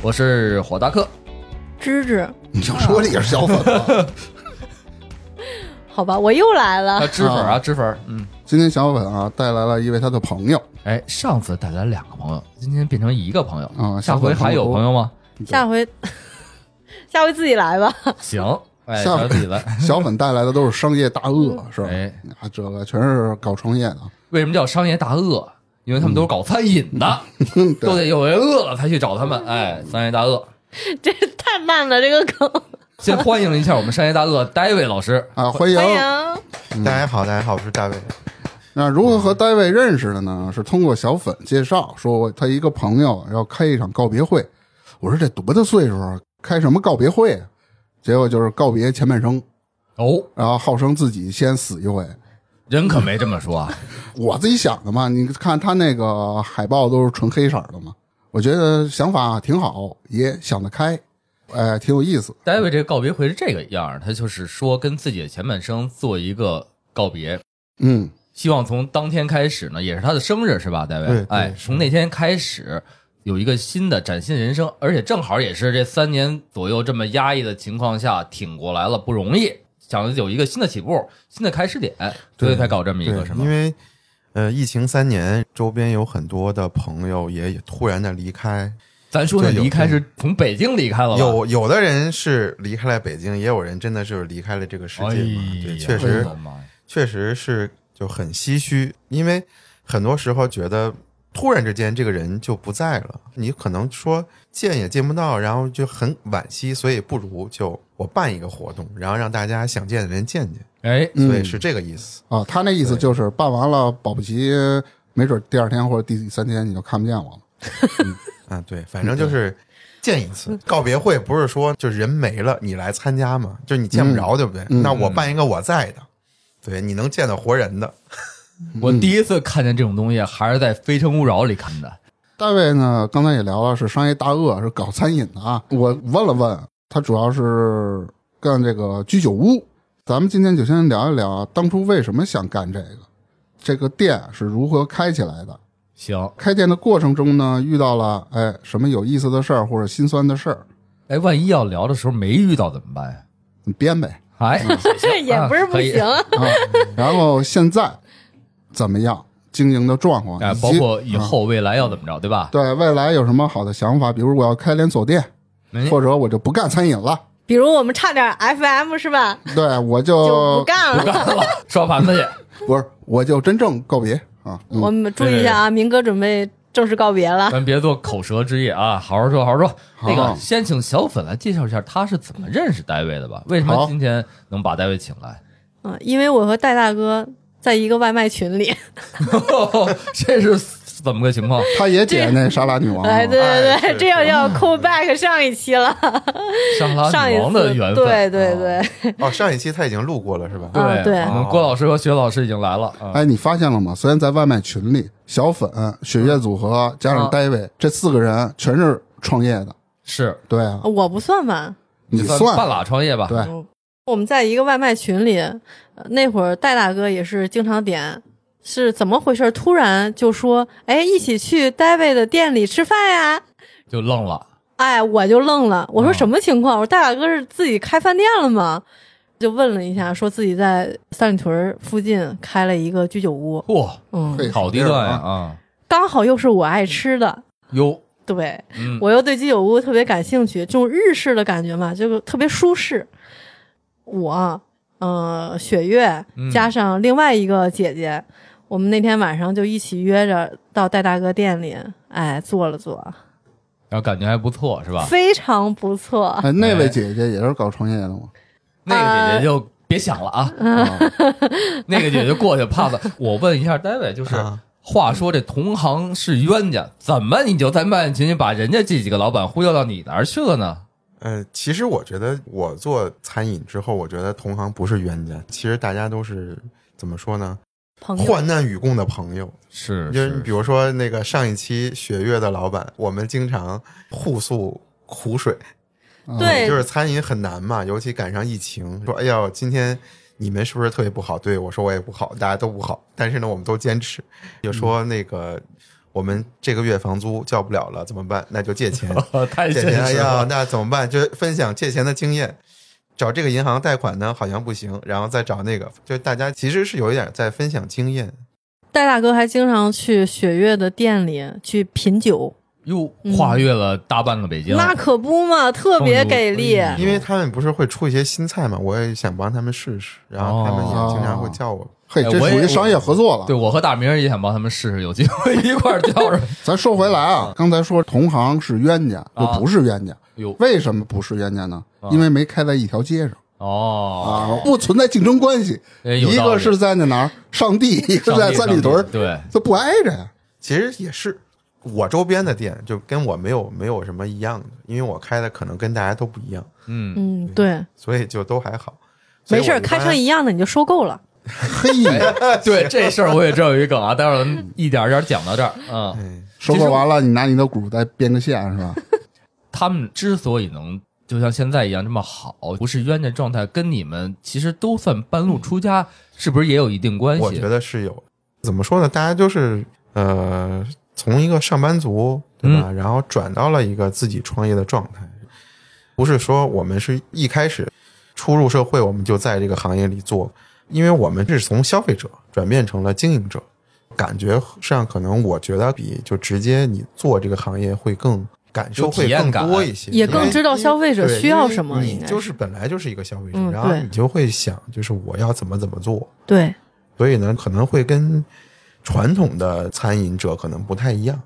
我是火大客，芝芝，你就说你是小粉吧。好吧，我又来啊，了。脂粉啊，啊脂粉，嗯，今天小粉啊带来了一位他的朋友哎，上次带来两个朋友，今天变成一个朋友，啊，下回还有朋友吗？下回，下回自己来吧。行，哎，下回小自己来。小粉带来的都是商业大鳄，是吧？哎，啊，这个全是搞创业的，为什么叫商业大鳄？因为他们都是搞餐饮的，都得有人饿了才去找他们。哎，商业大鳄，这太慢了，这个梗。先欢迎一下我们商业大鳄 David 老师。啊，欢迎。欢迎。大家好，大家好，我是大卫。那如何和 David 认识的呢？是通过小粉介绍，说他一个朋友要开一场告别会。我说这多大岁数啊，开什么告别会啊？结果就是告别前半生，哦，然后号称自己先死一回。人可没这么说啊。我自己想的嘛，你看他那个海报都是纯黑色的嘛，我觉得想法挺好，也想得开，哎，挺有意思。戴维这个告别会是这个样儿，他就是说跟自己的前半生做一个告别，嗯，希望从当天开始呢，也是他的生日是吧，戴维？哎，从那天开始有一个新的崭新人生，而且正好也是这三年左右这么压抑的情况下挺过来了，不容易，想有一个新的起步、新的开始点，所以才搞这么一个对是，吗因？为呃，疫情三年，周边有很多的朋友也突然的离开，咱说的离开是从北京离开了？有有的人是离开了北京，也有人真的就是离开了这个世哎界对，确实确实是就很唏嘘，因为很多时候觉得突然之间这个人就不在了，你可能说见也见不到，然后就很惋惜，所以不如就我办一个活动，然后让大家想见的人见见，哎，嗯。所以是这个意思。啊，他那意思就是办完了，保不齐没准第二天或者第三天你就看不见我了。啊，对，反正就是见一次告别会，不是说就是人没了你来参加嘛，就是你见不着，对不对？嗯。那我办一个我在的，对，你能见到活人的，我第一次看见这种东西还是在《非诚勿扰》里看的。大卫呢，刚才也聊了，是商业大鳄，是搞餐饮的啊。我问了问，他主要是干这个居酒屋。咱们今天就先聊一聊当初为什么想干这个，这个店是如何开起来的。行，开店的过程中呢，遇到了哎什么有意思的事儿或者心酸的事儿，哎，万一要聊的时候没遇到怎么办呀？你编呗哎，这 也不是不行。啊。然后现在怎么样经营的状况，哎，包括以啊后未来要怎么着，对吧？对未来有什么好的想法？比如我要开连锁店，哎或者我就不干餐饮了，比如我们差点 FM 是吧？对我就就不干了。不干了，刷盘子去。不是，我就真正告别啊！嗯我们注意一下啊，明哥准备正式告别了。咱别做口舌之业啊，好好说，好好说。那个，先请小粉来介绍一下他是怎么认识戴维的吧？为什么今天能把戴维请来？嗯，因为我和戴大哥在一个外卖群里。这是怎么个情况？他也点那沙拉女王啊，哎，对对对，这要要 call back 上一期了。上拉上一女王的，缘分，对对啊对，哦，上一期他已经录过了是吧？对啊对我们郭老师和薛老师已经来了。啊哎，你发现了吗？虽然在外卖群里，小粉、雪月组合加上 David 这四个人全是创业的，是对啊，我不算吧。你算半拉创业吧？对，我们在一个外卖群里，呃那会儿戴大哥也是经常点，是怎么回事？突然就说：“哎，一起去戴维的店里吃饭呀！”就愣了。哎，我就愣了，我说啊什么情况？我说戴大哥是自己开饭店了吗？就问了一下，说自己在三里屯附近开了一个居酒屋，嚯，嗯，好地段呀！啊！啊，刚好又是我爱吃的，哟，对嗯，我又对居酒屋特别感兴趣，这种日式的感觉嘛，就特别舒适。我，呃，雪月嗯加上另外一个姐姐，我们那天晚上就一起约着到戴大哥店里，哎，坐了坐，然后感觉还不错，是吧？非常不错。哎，那位姐姐也是搞创业的吗？那个姐姐就别想了啊，啊，那个姐姐过去怕了。我问一下戴维，就是啊话说这同行是冤家，怎么你就在慢慢群群把人家这几个老板忽悠到你那儿去了呢？呃，其实我觉得我做餐饮之后，我觉得同行不是冤家，其实大家都是怎么说呢？朋友患难与共的朋友。是就是你比如说那个上一期雪月的老板，我们经常互诉苦水，嗯对就是餐饮很难嘛，尤其赶上疫情，说哎呦，今天你们是不是特别不好？对我说我也不好，大家都不好，但是呢，我们都坚持。就说那个我们这个月房租交不了了，怎么办？那就借钱，太借钱。哎呀，了。那怎么办？就分享借钱的经验。找这个银行贷款呢，好像不行，然后再找那个，就大家其实是有一点在分享经验。戴大哥还经常去雪月的店里去品酒，又跨越了大半个北京，那可不嘛，特别给力。因为他们不是会出一些新菜嘛，我也想帮他们试试，然后他们也经常会叫我。嘿，这属于商业合作了。对我和大明也想帮他们试试，有机会一块儿叫着。咱说回来啊，刚才说同行是冤家，又啊不是冤家，哟为什么不是冤家呢？啊因为没开在一条街上哦，啊，不存在竞争关系。一个是在那哪儿上地，一个是在三里屯儿，对，这不挨着呀。其实也是我周边的店，就跟我没有没有什么一样的，因为我开的可能跟大家都不一样，嗯，嗯，对，所以就都还好。没事开成一样的你就收购了。嘿，对这事儿我也知道有一梗啊，待会儿咱们一点儿点儿讲到这儿。嗯，哎收购完了，你拿你的股再编个线是吧？他们之所以能就像现在一样这么好，不是冤家状态，跟你们其实都算半路出家，是不是也有一定关系？我觉得是有。怎么说呢？大家就是呃，从一个上班族对吧，然后转到了一个自己创业的状态，不是说我们是一开始初入社会我们就在这个行业里做，因为我们是从消费者转变成了经营者，感觉上可能我觉得比就直接你做这个行业会更感受会更多一些，也更知道消费者需要什么你就是本来就是一个消费者，嗯然后你就会想，就是我要怎么怎么做，对，所以呢，可能会跟传统的餐饮者可能不太一样。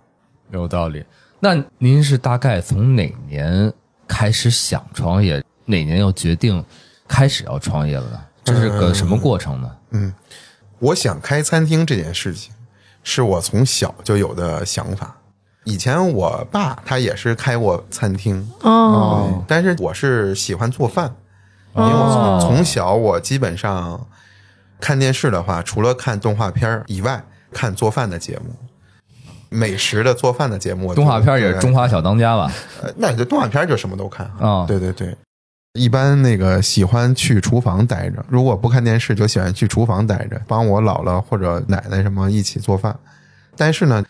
有道理。那您是大概从哪年开始想创业？哪年又决定开始要创业了呢？这是个什么过程呢？嗯，我想开餐厅这件事情，是我从小就有的想法。以前我爸他也是开过餐厅，哦，但是我是喜欢做饭，因为我哦从从小我基本上看电视的话，除了看动画片儿以外，看做饭的节目，美食的做饭的节目。动画片也是《中华小当家》吧？呃，那你就动画片就什么都看啊对对对，一般那个喜欢去厨房待着，如果不看电视，就喜欢去厨房待着，帮我姥姥或者奶奶什么一起做饭。但是呢，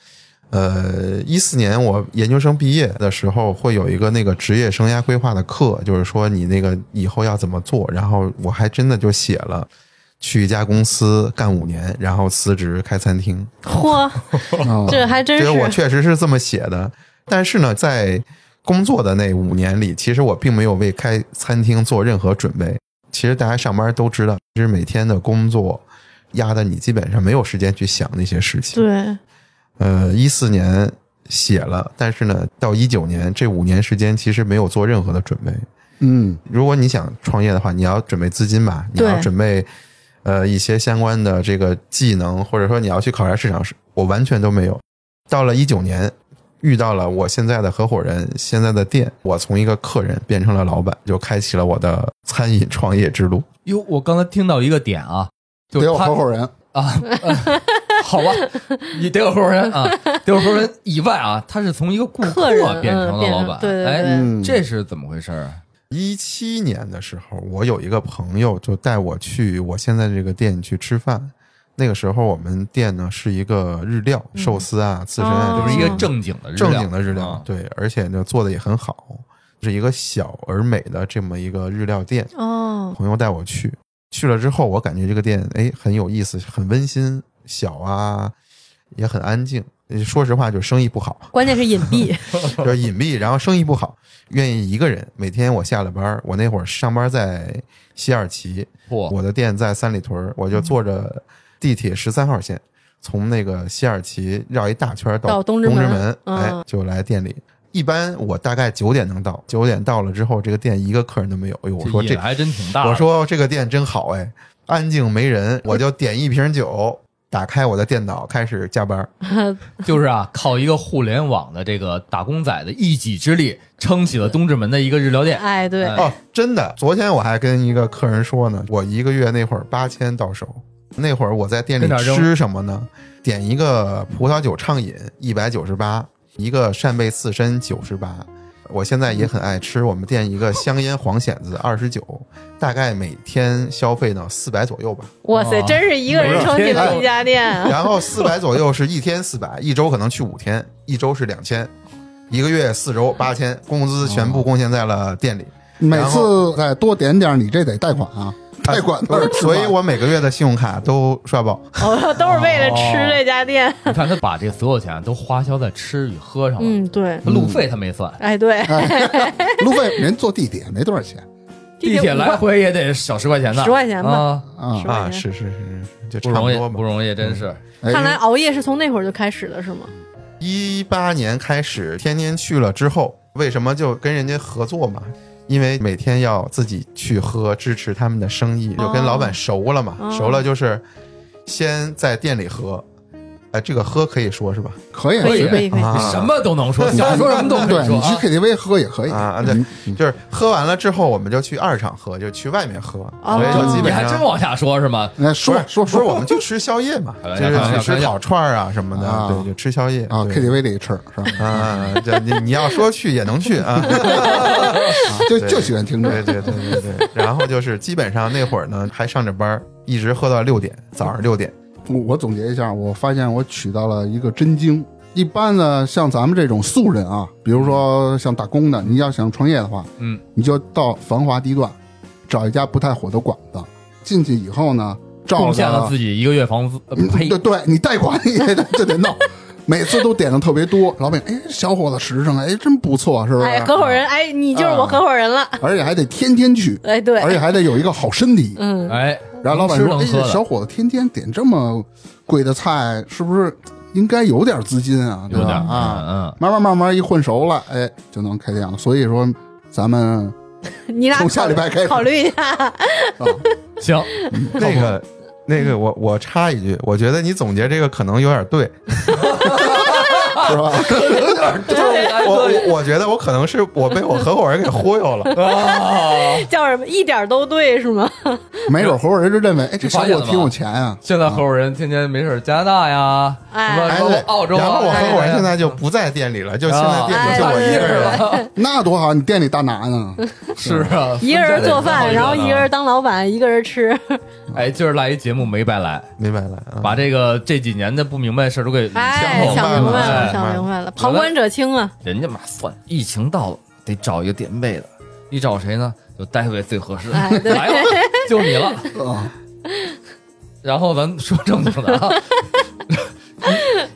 呃，一四年我研究生毕业的时候，会有一个那个职业生涯规划的课，就是说你那个以后要怎么做。然后我还真的就写了，去一家公司干五年，然后辞职开餐厅。嚯，啊，这还真是我确实是这么写的。但是呢，在工作的那五年里，其实我并没有为开餐厅做任何准备。其实大家上班都知道，其实每天的工作压得你基本上没有时间去想那些事情。对，呃，一四年写了，但是呢，到一九年这五年时间，其实没有做任何的准备。嗯，如果你想创业的话，你要准备资金吧，你要准备呃一些相关的这个技能，或者说你要去考察市场，我完全都没有。到了一九年，遇到了我现在的合伙人，现在的店，我从一个客人变成了老板，就开启了我的餐饮创业之路。哟，我刚才听到一个点啊，就得有合伙人。啊，呃 好吧，你得有合伙人啊，得有合伙人以外啊，他是从一个顾客变成了老板，成对对对哎，嗯这是怎么回事啊？一七年的时候，我有一个朋友就带我去我现在这个店去吃饭。那个时候我们店呢是一个日料，寿司啊、刺身啊，哦就是一个正正经的日料正经的日料，啊对，而且呢做的也很好，是一个小而美的这么一个日料店。哦，朋友带我去，去了之后，我感觉这个店哎很有意思，很温馨，小啊，也很安静。说实话，就生意不好，关键是隐蔽，就是隐蔽，然后生意不好，愿意一个人。每天我下了班，我那会儿上班在西二旗，嚯，我的店在三里屯，我就坐着地铁十三号线，从那个西二旗绕一大圈到东东直门门，嗯哎，就来店里。一般我大概九点能到，九点到了之后，这个店一个客人都没有。哎呦，我说这还真挺大的。我说这个店真好哎，安静没人，我就点一瓶酒，打开我的电脑开始加班。就是啊，靠一个互联网的这个打工仔的一己之力，撑起了东直门的一个日料店。哎，对，哎哦，真的，昨天我还跟一个客人说呢，我一个月那会儿八千到手，那会儿我在店里吃什么呢？点一个葡萄酒畅饮一百九十八，一个扇贝刺身九十八。我现在也很爱吃我们店一个香烟黄蚬子二十九，大概每天消费呢四百左右吧。哇塞，哦真是一个人撑起了一家店啊。然后四百左右是一天四百，一周可能去五天，一周是两千，一个月四周八千，工资全部贡献在了店里。每次再多点点儿，你这得贷款啊，贷款不是，所以我每个月的信用卡都刷爆。哦，都是为了吃这家店。你看他把这所有钱都花销在吃与喝上了，嗯，对，路费他没算，哎，对，路费人坐地铁没多少钱 地铁来回也得小十块钱呢，十块钱吧啊，啊是。是是就不容易差不多，吧不。容易，真是。哎看来熬夜是从那会儿就开始了，是吗？一八年开始，天天去了之后，为什么就跟人家合作嘛？因为每天要自己去喝，支持他们的生意，就跟老板熟了嘛。哦熟了就是先在店里喝，哎，这个喝可以说是吧？可以可以，可以，啊什么都能说，想说什么都可对你去以说啊。KTV 喝也可以啊，对，就是喝完了之后，我们就去二厂喝，就去外面喝，哦所以说基你本上。还真往下说是吗？哎，说说不是，说我们就吃宵夜嘛，就是去吃烤串儿啊什么的，啊对，就吃宵夜啊，KTV 里吃是吧？啊，这你你要说去也能去啊，啊就就喜欢听这个。对对对对对。然后就是基本上那会儿呢，还上着班，一直喝到六点，早上六点。我我总结一下，我发现我取到了一个真经。一般呢，像咱们这种素人啊，比如说像打工的，你要想创业的话，嗯，你就到繁华地段，找一家不太火的馆子，进去以后呢，照贡献了自己一个月房租，呃嗯呸对，对，你贷款 也得就得弄，每次都点的特别多。老板，哎，小伙子实诚，哎，真不错，是不是？哎，合伙人，哎，你就是我合伙人了。而且还得天天去，哎，对，而且还得有一个好身体。嗯，哎，然后老板说：“哎小伙子天天点这么贵的菜，是不是应该有点资金啊？对吧？啊，嗯慢慢慢慢一混熟了，哎，就能开店了。所以说，咱们 你俩从下礼拜开始考虑一下。啊，行，那个那个，我我插一句，我觉得你总结这个可能有点对。是吧？我我我觉得我可能是我被我合伙人给忽悠了。啊，叫什么？一点都对是吗？没准合伙人就认为，哎，这小伙子挺有钱啊。现在合伙人天天没事儿加拿大呀，哎什么澳洲啊，然后我合伙人哎现在就不在店里了，就现在店哎里就我一个人。了那多好，你店里大拿呢？是啊，一个人做饭，然后一个人当，老板，一个人吃。哎，今儿来一节目没白来，没白了啊，把这个这几年的不明白的事儿都给想明白了，哎想明白了，旁观者清啊。人家嘛算疫情到了，得找一个垫背的，你找谁呢？就戴维最合适，哎 来吧，就你了。啊，然后咱说正经的啊，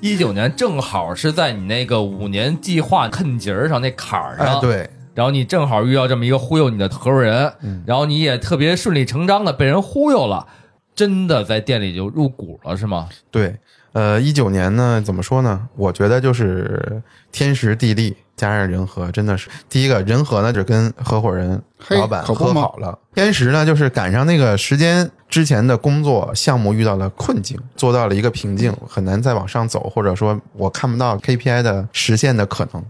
一九年正好是在你那个五年计划坎节儿上那坎儿上，哎，对，然后你正好遇到这么一个忽悠你的合伙人，嗯。然后你也特别顺理成章的被人忽悠了，真的在店里就入股了是吗？对，呃，一九年呢，怎么说呢？我觉得就是天时地利加上人和，真的是第一个人和呢，就跟合伙人、老板和好了。天时呢，就是赶上那个时间之前的工作项目遇到了困境，做到了一个瓶颈，很难再往上走，或者说我看不到 KPI 的实现的可能。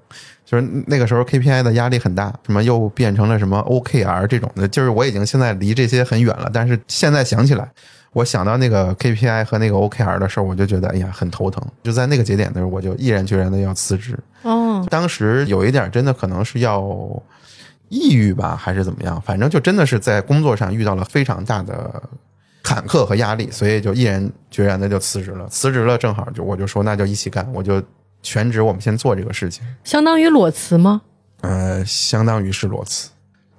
就是那个时候 KPI 的压力很大，什么又变成了什么 OKR 这种的，就是我已经现在离这些很远了，但是现在想起来，我想到那个 KPI 和那个 OKR 的时候，我就觉得哎呀很头疼。就在那个节点的时候，我就毅然决然的要辞职。哦，当时有一点真的可能是要抑郁吧，还是怎么样，反正就真的是在工作上遇到了非常大的坎坷和压力，所以就毅然决然的就辞职了。辞职了，正好就我就说那就一起干，我就全职我们先做这个事情。相当于裸辞吗？呃，相当于是裸辞。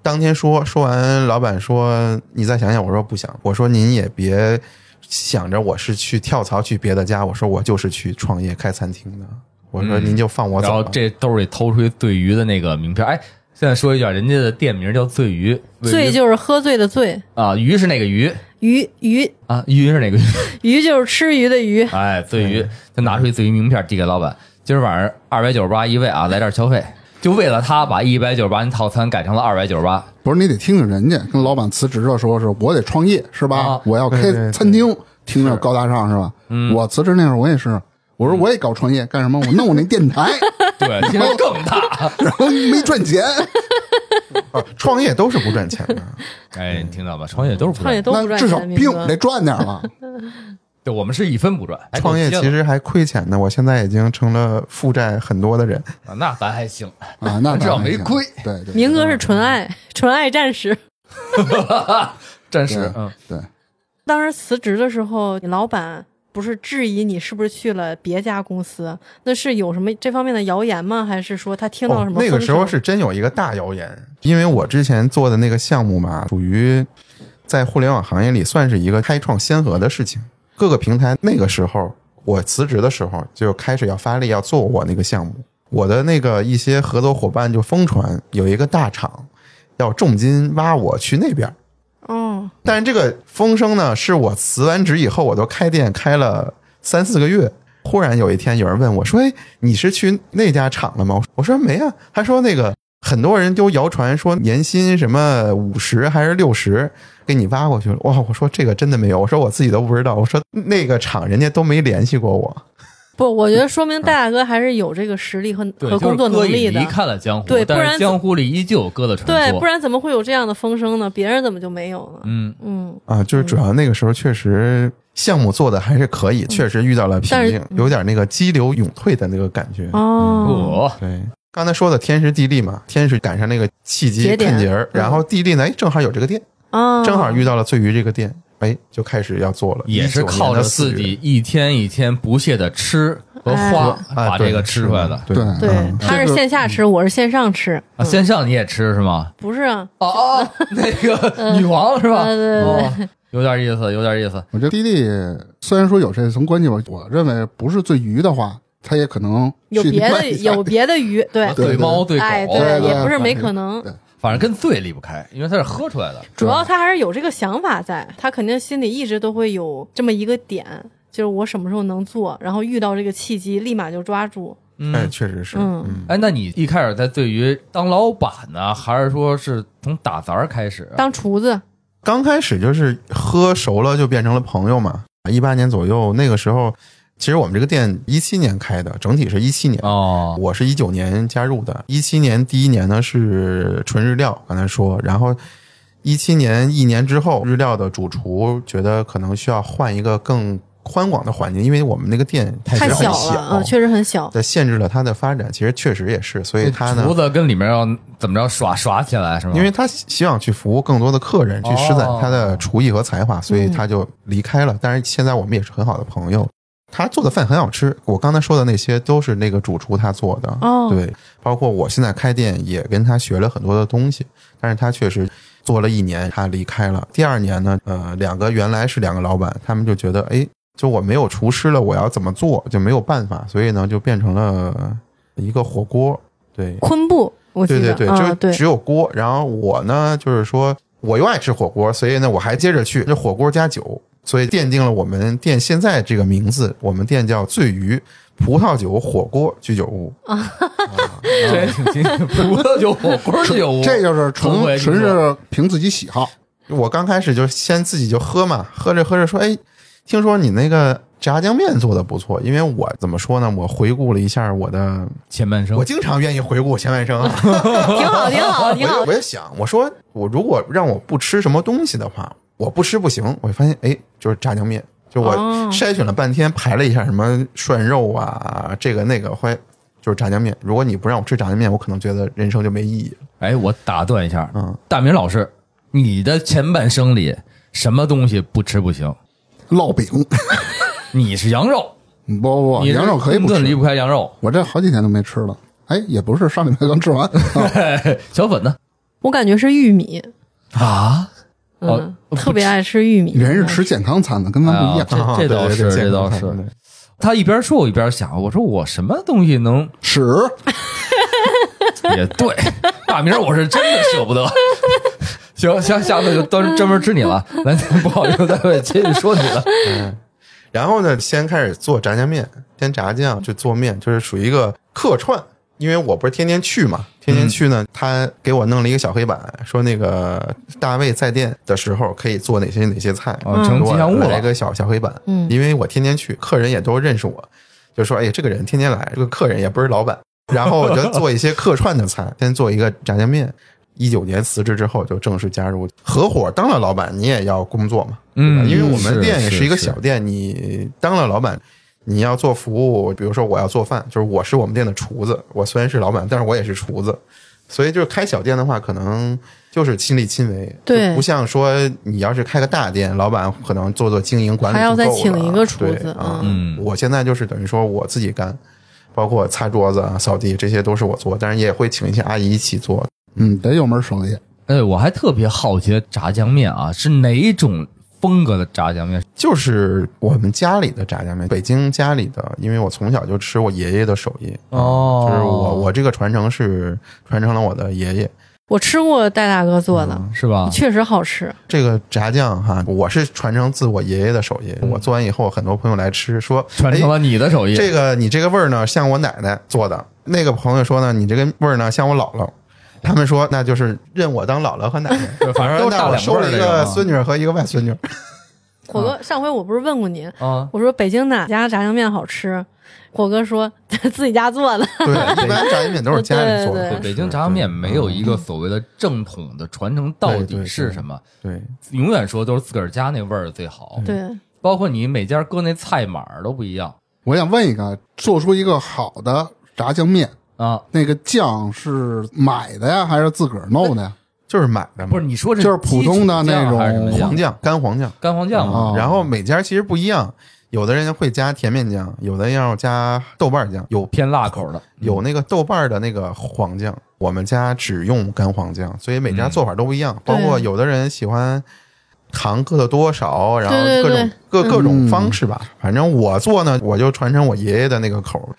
当天说说完，老板说你再想想，我说不想，我说您也别想着我是去跳槽去别的家，我说我就是去创业开餐厅的，我说嗯您就放我然后走。这兜里偷出一醉鱼的那个名片，哎，现在说一句啊，人家的店名叫醉鱼，醉就是喝醉的醉，啊，鱼是哪个鱼鱼鱼啊？鱼是哪个鱼？鱼就是吃鱼的鱼。哎，醉鱼，他拿出一醉鱼名片递给老板，今儿晚上二百九十八一位啊，来这儿消费。就为了他把一百九十八那套餐改成了二百九十八，不是你得听听人家跟老板辞职的时候，是我得创业是吧？啊我要开对对对餐厅，听着高大上是吧？嗯我辞职那会儿我也是，我说我也搞创业干什么？我弄我那电台，对，听着更大。然后没赚钱，啊创业都是不赚钱的。哎，你听到吧？创业都是不赚，创业都不那至少病得赚点了。对，我们是一分不赚。创业其实还亏钱呢，我现在已经成了负债很多的人。啊那咱还行，啊，那 至少当然行没亏。对对，明哥是纯爱，纯爱战士。战士，嗯，对，当时辞职的时候，你老板不是质疑你是不是去了别家公司？那是有什么这方面的谣言吗？还是说他听到哦什，么、那个时候是真有一个大谣言，因为我之前做的那个项目嘛，属于在互联网行业里算是一个开创先河的事情。各个平台那个时候，我辞职的时候就开始要发力要做我那个项目，我的那个一些合作伙伴就疯传有一个大厂要重金挖我去那边。哦，但是这个风声呢，是我辞完职以后，我都开店开了三四个月。忽然有一天，有人问我说：“哎，你是去那家厂了吗？”我说：“没啊。”他说：“那个很多人都谣传说年薪什么五十还是六十，给你挖过去了。”哇！我说这个真的没有，我说我自己都不知道。我说那个厂人家都没联系过我。不，我觉得说明戴大哥还是有这个实力和对，和工作能力的已离。开了江湖，对不然江湖里依旧有哥的传说对，不然怎么会有这样的风声呢？别人怎么就没有呢？嗯，嗯，啊，就是主要那个时候确实项目做的还是可以，确实遇到了瓶颈，有点那个激流勇退的那个感觉。哦，我对，刚才说的天时地利嘛，天是赶上那个契机节点看节儿，然后地利呢，哎，正好有这个店，哦，正好遇到了醉鱼这个店，哎，就开始要做了，也是靠着自己一天一天不懈的吃和花，把这个吃出来的。对对他是线下吃，我是线上吃。啊，线上你也吃是吗？不是啊，哦哦，那个女王是吧？呃对对对哦，有点意思，有点意思。我觉得滴滴虽然说有这层关系吧，我认为不是最鱼的话，他也可能有别的有别的鱼，对，对对猫对狗，哎，也不是没可能。对反正跟醉离不开，因为他是喝出来的。主要他还是有这个想法在，他肯定心里一直都会有这么一个点，就是我什么时候能做，然后遇到这个契机，立马就抓住。嗯哎，确实是，嗯嗯，哎，那你一开始在对于当老板呢，还是说是从打杂开始啊？当厨子，刚开始就是喝熟了就变成了朋友嘛，一八年左右那个时候，其实我们这个店一七年开的，整体是一七年。哦，我是一九年加入的，一七年第一年呢是纯日料，刚才说，然后一七年一年之后，日料的主厨觉得可能需要换一个更宽广的环境，因为我们那个店太小了，嗯，确实很小。在限制了它的发展。其实确实也是，所以他呢厨，子跟里面要怎么着耍耍起来是吗？因为他希望去服务更多的客人，去施展他的厨艺和才华，所以他就离开了。但是现在我们也是很好的朋友。他做的饭很好吃，我刚才说的那些都是那个主厨他做的。哦对，包括我现在开店也跟他学了很多的东西，但是他确实做了一年，他离开了。第二年呢，呃，两个原来是两个老板，他们就觉得，哎，就我没有厨师了，我要怎么做就没有办法，所以呢，就变成了一个火锅。对，昆布，我对对对就只有锅。然后我呢，就是说我又爱吃火锅，所以呢，我还接着去这火锅加酒，所以奠定了我们店现在这个名字。我们店叫醉鱼葡萄酒火锅居酒屋。这也挺新鲜，葡萄酒火锅居酒屋，这就是纯纯是凭自己喜好。我刚开始就先自己就喝嘛，喝着喝着说，哎，听说你那个炸酱面做的不错，因为我怎么说呢？我回顾了一下我的，前半生我经常愿意回顾前半生啊。挺好，挺好，挺好 我。也想，我说我如果让我不吃什么东西的话，我不吃不行。我发现，哎，就是炸酱面。就我哦筛选了半天，排了一下什么涮肉啊，这个那个，后来就是炸酱面。如果你不让我吃炸酱面，我可能觉得人生就没意义了。哎，我打断一下，嗯，大明老师，你的前半生里什么东西不吃不行？烙饼，你是羊肉，不不不，你羊肉可以不吃根本离不。开羊肉。我这好几天都没吃了。哎，也不是，上礼拜刚吃完。啊 小粉呢？我感觉是玉米，啊，嗯哦，特别爱吃玉米。人是吃健康餐的，跟咱不一样。啊这这倒是这倒是他一边说，我一边想，我说我什么东西能屎，也对，大明我是真的舍不得。行，行下次就专专门吃你了。咱不好意思，再会接着说你了。嗯然后呢，先开始做炸酱面，先炸酱就做面，就是属于一个客串因为我不是天天去嘛，天天去呢，他给我弄了一个小黑板，说那个大卫在店的时候可以做哪些哪些菜，哦，成吉祥物了。来个小小黑板，嗯因为我天天去，客人也都认识我，就说哎呀，这个人天天来，这个客人也不是老板，然后我就做一些客串的菜，先做一个炸酱面。一九年辞职之后，就正式加入合伙，当了老板，你也要工作嘛，对吧？嗯因为我们店也是是一个小店，你当了老板，你要做服务，比如说我要做饭，就是我是我们店的厨子，我虽然是老板，但是我也是厨子，所以就是开小店的话，可能就是亲力亲为，对不像说你要是开个大店，老板可能做做经营管理还要再就够了请一个厨对子啊。嗯我现在就是等于说我自己干，包括擦桌子啊、扫地，这些都是我做，但是也会请一些阿姨一起做。嗯，得有门手艺。哎，我还特别好奇炸酱面啊，是哪种风格的炸酱面？就是我们家里的炸酱面，北京家里的，因为我从小就吃我爷爷的手艺，哦就是我我这个传承是传承了我的爷爷。我吃过戴大哥做的，嗯是吧？确实好吃。这个炸酱哈，我是传承自我爷爷的手艺。我做完以后，很多朋友来吃，说哎传承了你的手艺。这个你这个味儿呢，像我奶奶做的。那个朋友说呢，你这个味儿呢，像我姥姥。他们说那就是认我当姥姥和奶奶，反正都收了一个孙女和一个外孙女儿。火哥，上回我不是问过你，啊，我说北京哪家炸酱面好吃？火哥说 自己家做的。对，一般炸酱面都是家里做的。北京炸酱面没有一个所谓的正统的传承到底是什么，对，永远说都是自个儿家那味儿最好。对，包括你每家搁那菜码都不一样我想问一个，做出一个好的炸酱面，啊。那个酱是买的呀，还是自个儿弄的呀？就是买的嘛，不是你说这就是普通的那种基础酱还是什么酱黄酱、干黄酱。干黄酱吗？哦然后每家其实不一样，有的人会加甜面酱，有的要加豆瓣酱，有偏辣口的，有那个豆瓣的那个黄酱，我们家只用干黄酱，所以每家做法都不一样。包括有的人喜欢糖搁的多少，然后对对各种各各种嗯方式吧。反正我做呢，我就传承我爷爷的那个口儿，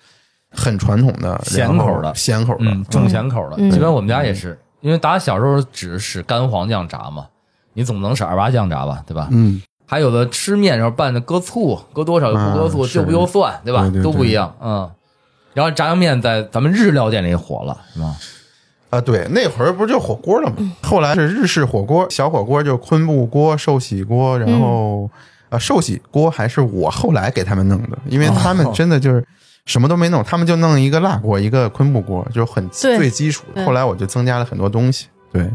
很传统的咸口的咸口的嗯，，重咸口的。嗯基本我们家也是，因为打小时候只使干黄酱炸嘛，你总不能使二八酱炸吧，对吧？嗯，还有的吃面时候拌的搁醋，搁多少又不搁醋，就不就蒜，对吧？对对对都不一样，嗯。然后炸酱面在咱们日料店里火了，是吧？啊，对，那会儿不是就火锅了吗？后来是日式火锅，小火锅就昆布锅、寿喜锅，然后啊、寿喜锅还是我后来给他们弄的，因为他们真的就是什么都没弄，他们就弄一个辣锅，一个昆布锅，就很最基础。的后来我就增加了很多东西，对，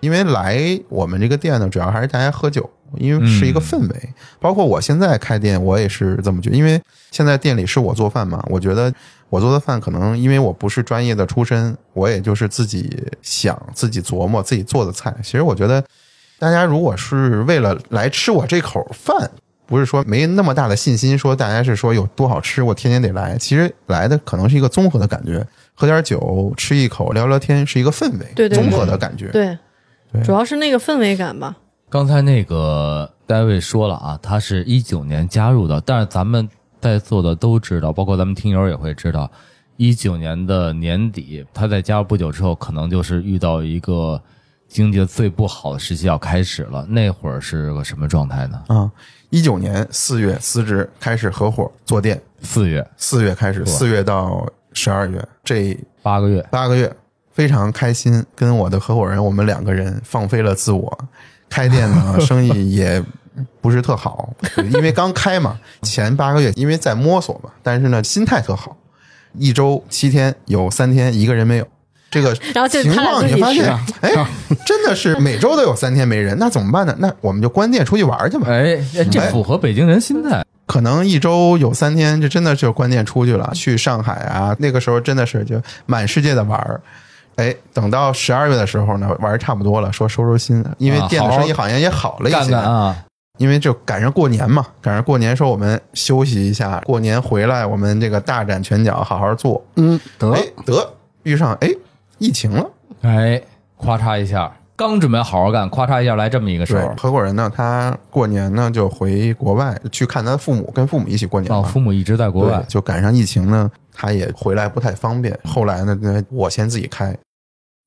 因为来我们这个店呢，主要还是大家喝酒，因为是一个氛围。包括我现在开店，我也是这么觉得，因为现在店里是我做饭嘛，我觉得我做的饭可能因为我不是专业的出身，我也就是自己想、自己琢磨、自己做的菜。其实我觉得，大家如果是为了来吃我这口饭，不是说没那么大的信心，说大家是说有多好吃，我天天得来。其实来的可能是一个综合的感觉，喝点酒，吃一口，聊聊天，是一个氛围，对对对综合的感觉。对对，主要是那个氛围感吧。刚才那个戴维说了啊，他是一九年加入的，但是咱们在座的都知道，包括咱们听友也会知道，一九年的年底，他在加入不久之后，可能就是遇到一个经济最不好的时期要开始了。那会儿是个什么状态呢？啊，一九年四月辞职，开始合伙做店。四月四月开始，吧四月到十二月这八个月，八个月，非常开心，跟我的合伙人我们两个人放飞了自我，开店呢 生意也不是特好，因为刚开嘛，前八个月因为在摸索嘛，但是呢心态特好，一周七天有三天一个人没有。这个然后就情况你发现吃，哎，真的是每周都有三天没人，那怎么办呢？那我们就关店出去玩去吧。哎，这符合北京人心态。可能一周有三天，这真的就关店出去了，去上海啊，那个时候真的是就满世界的玩儿。哎，等到十二月的时候呢，玩儿差不多了，说收收心，因为店的生意好像也好了一些，啊，因为就赶上过年嘛，赶上过年说我们休息一下，过年回来我们这个大展拳脚，好好做。嗯，得哎，得遇上哎疫情了，哎，咔嚓一下，刚准备好好干，咔嚓一下来这么一个事对候，合伙人呢，他过年呢就回国外去看他父母，跟父母一起过年哦，父母一直在国外，就赶上疫情呢，他也回来不太方便。后来呢，那我先自己开，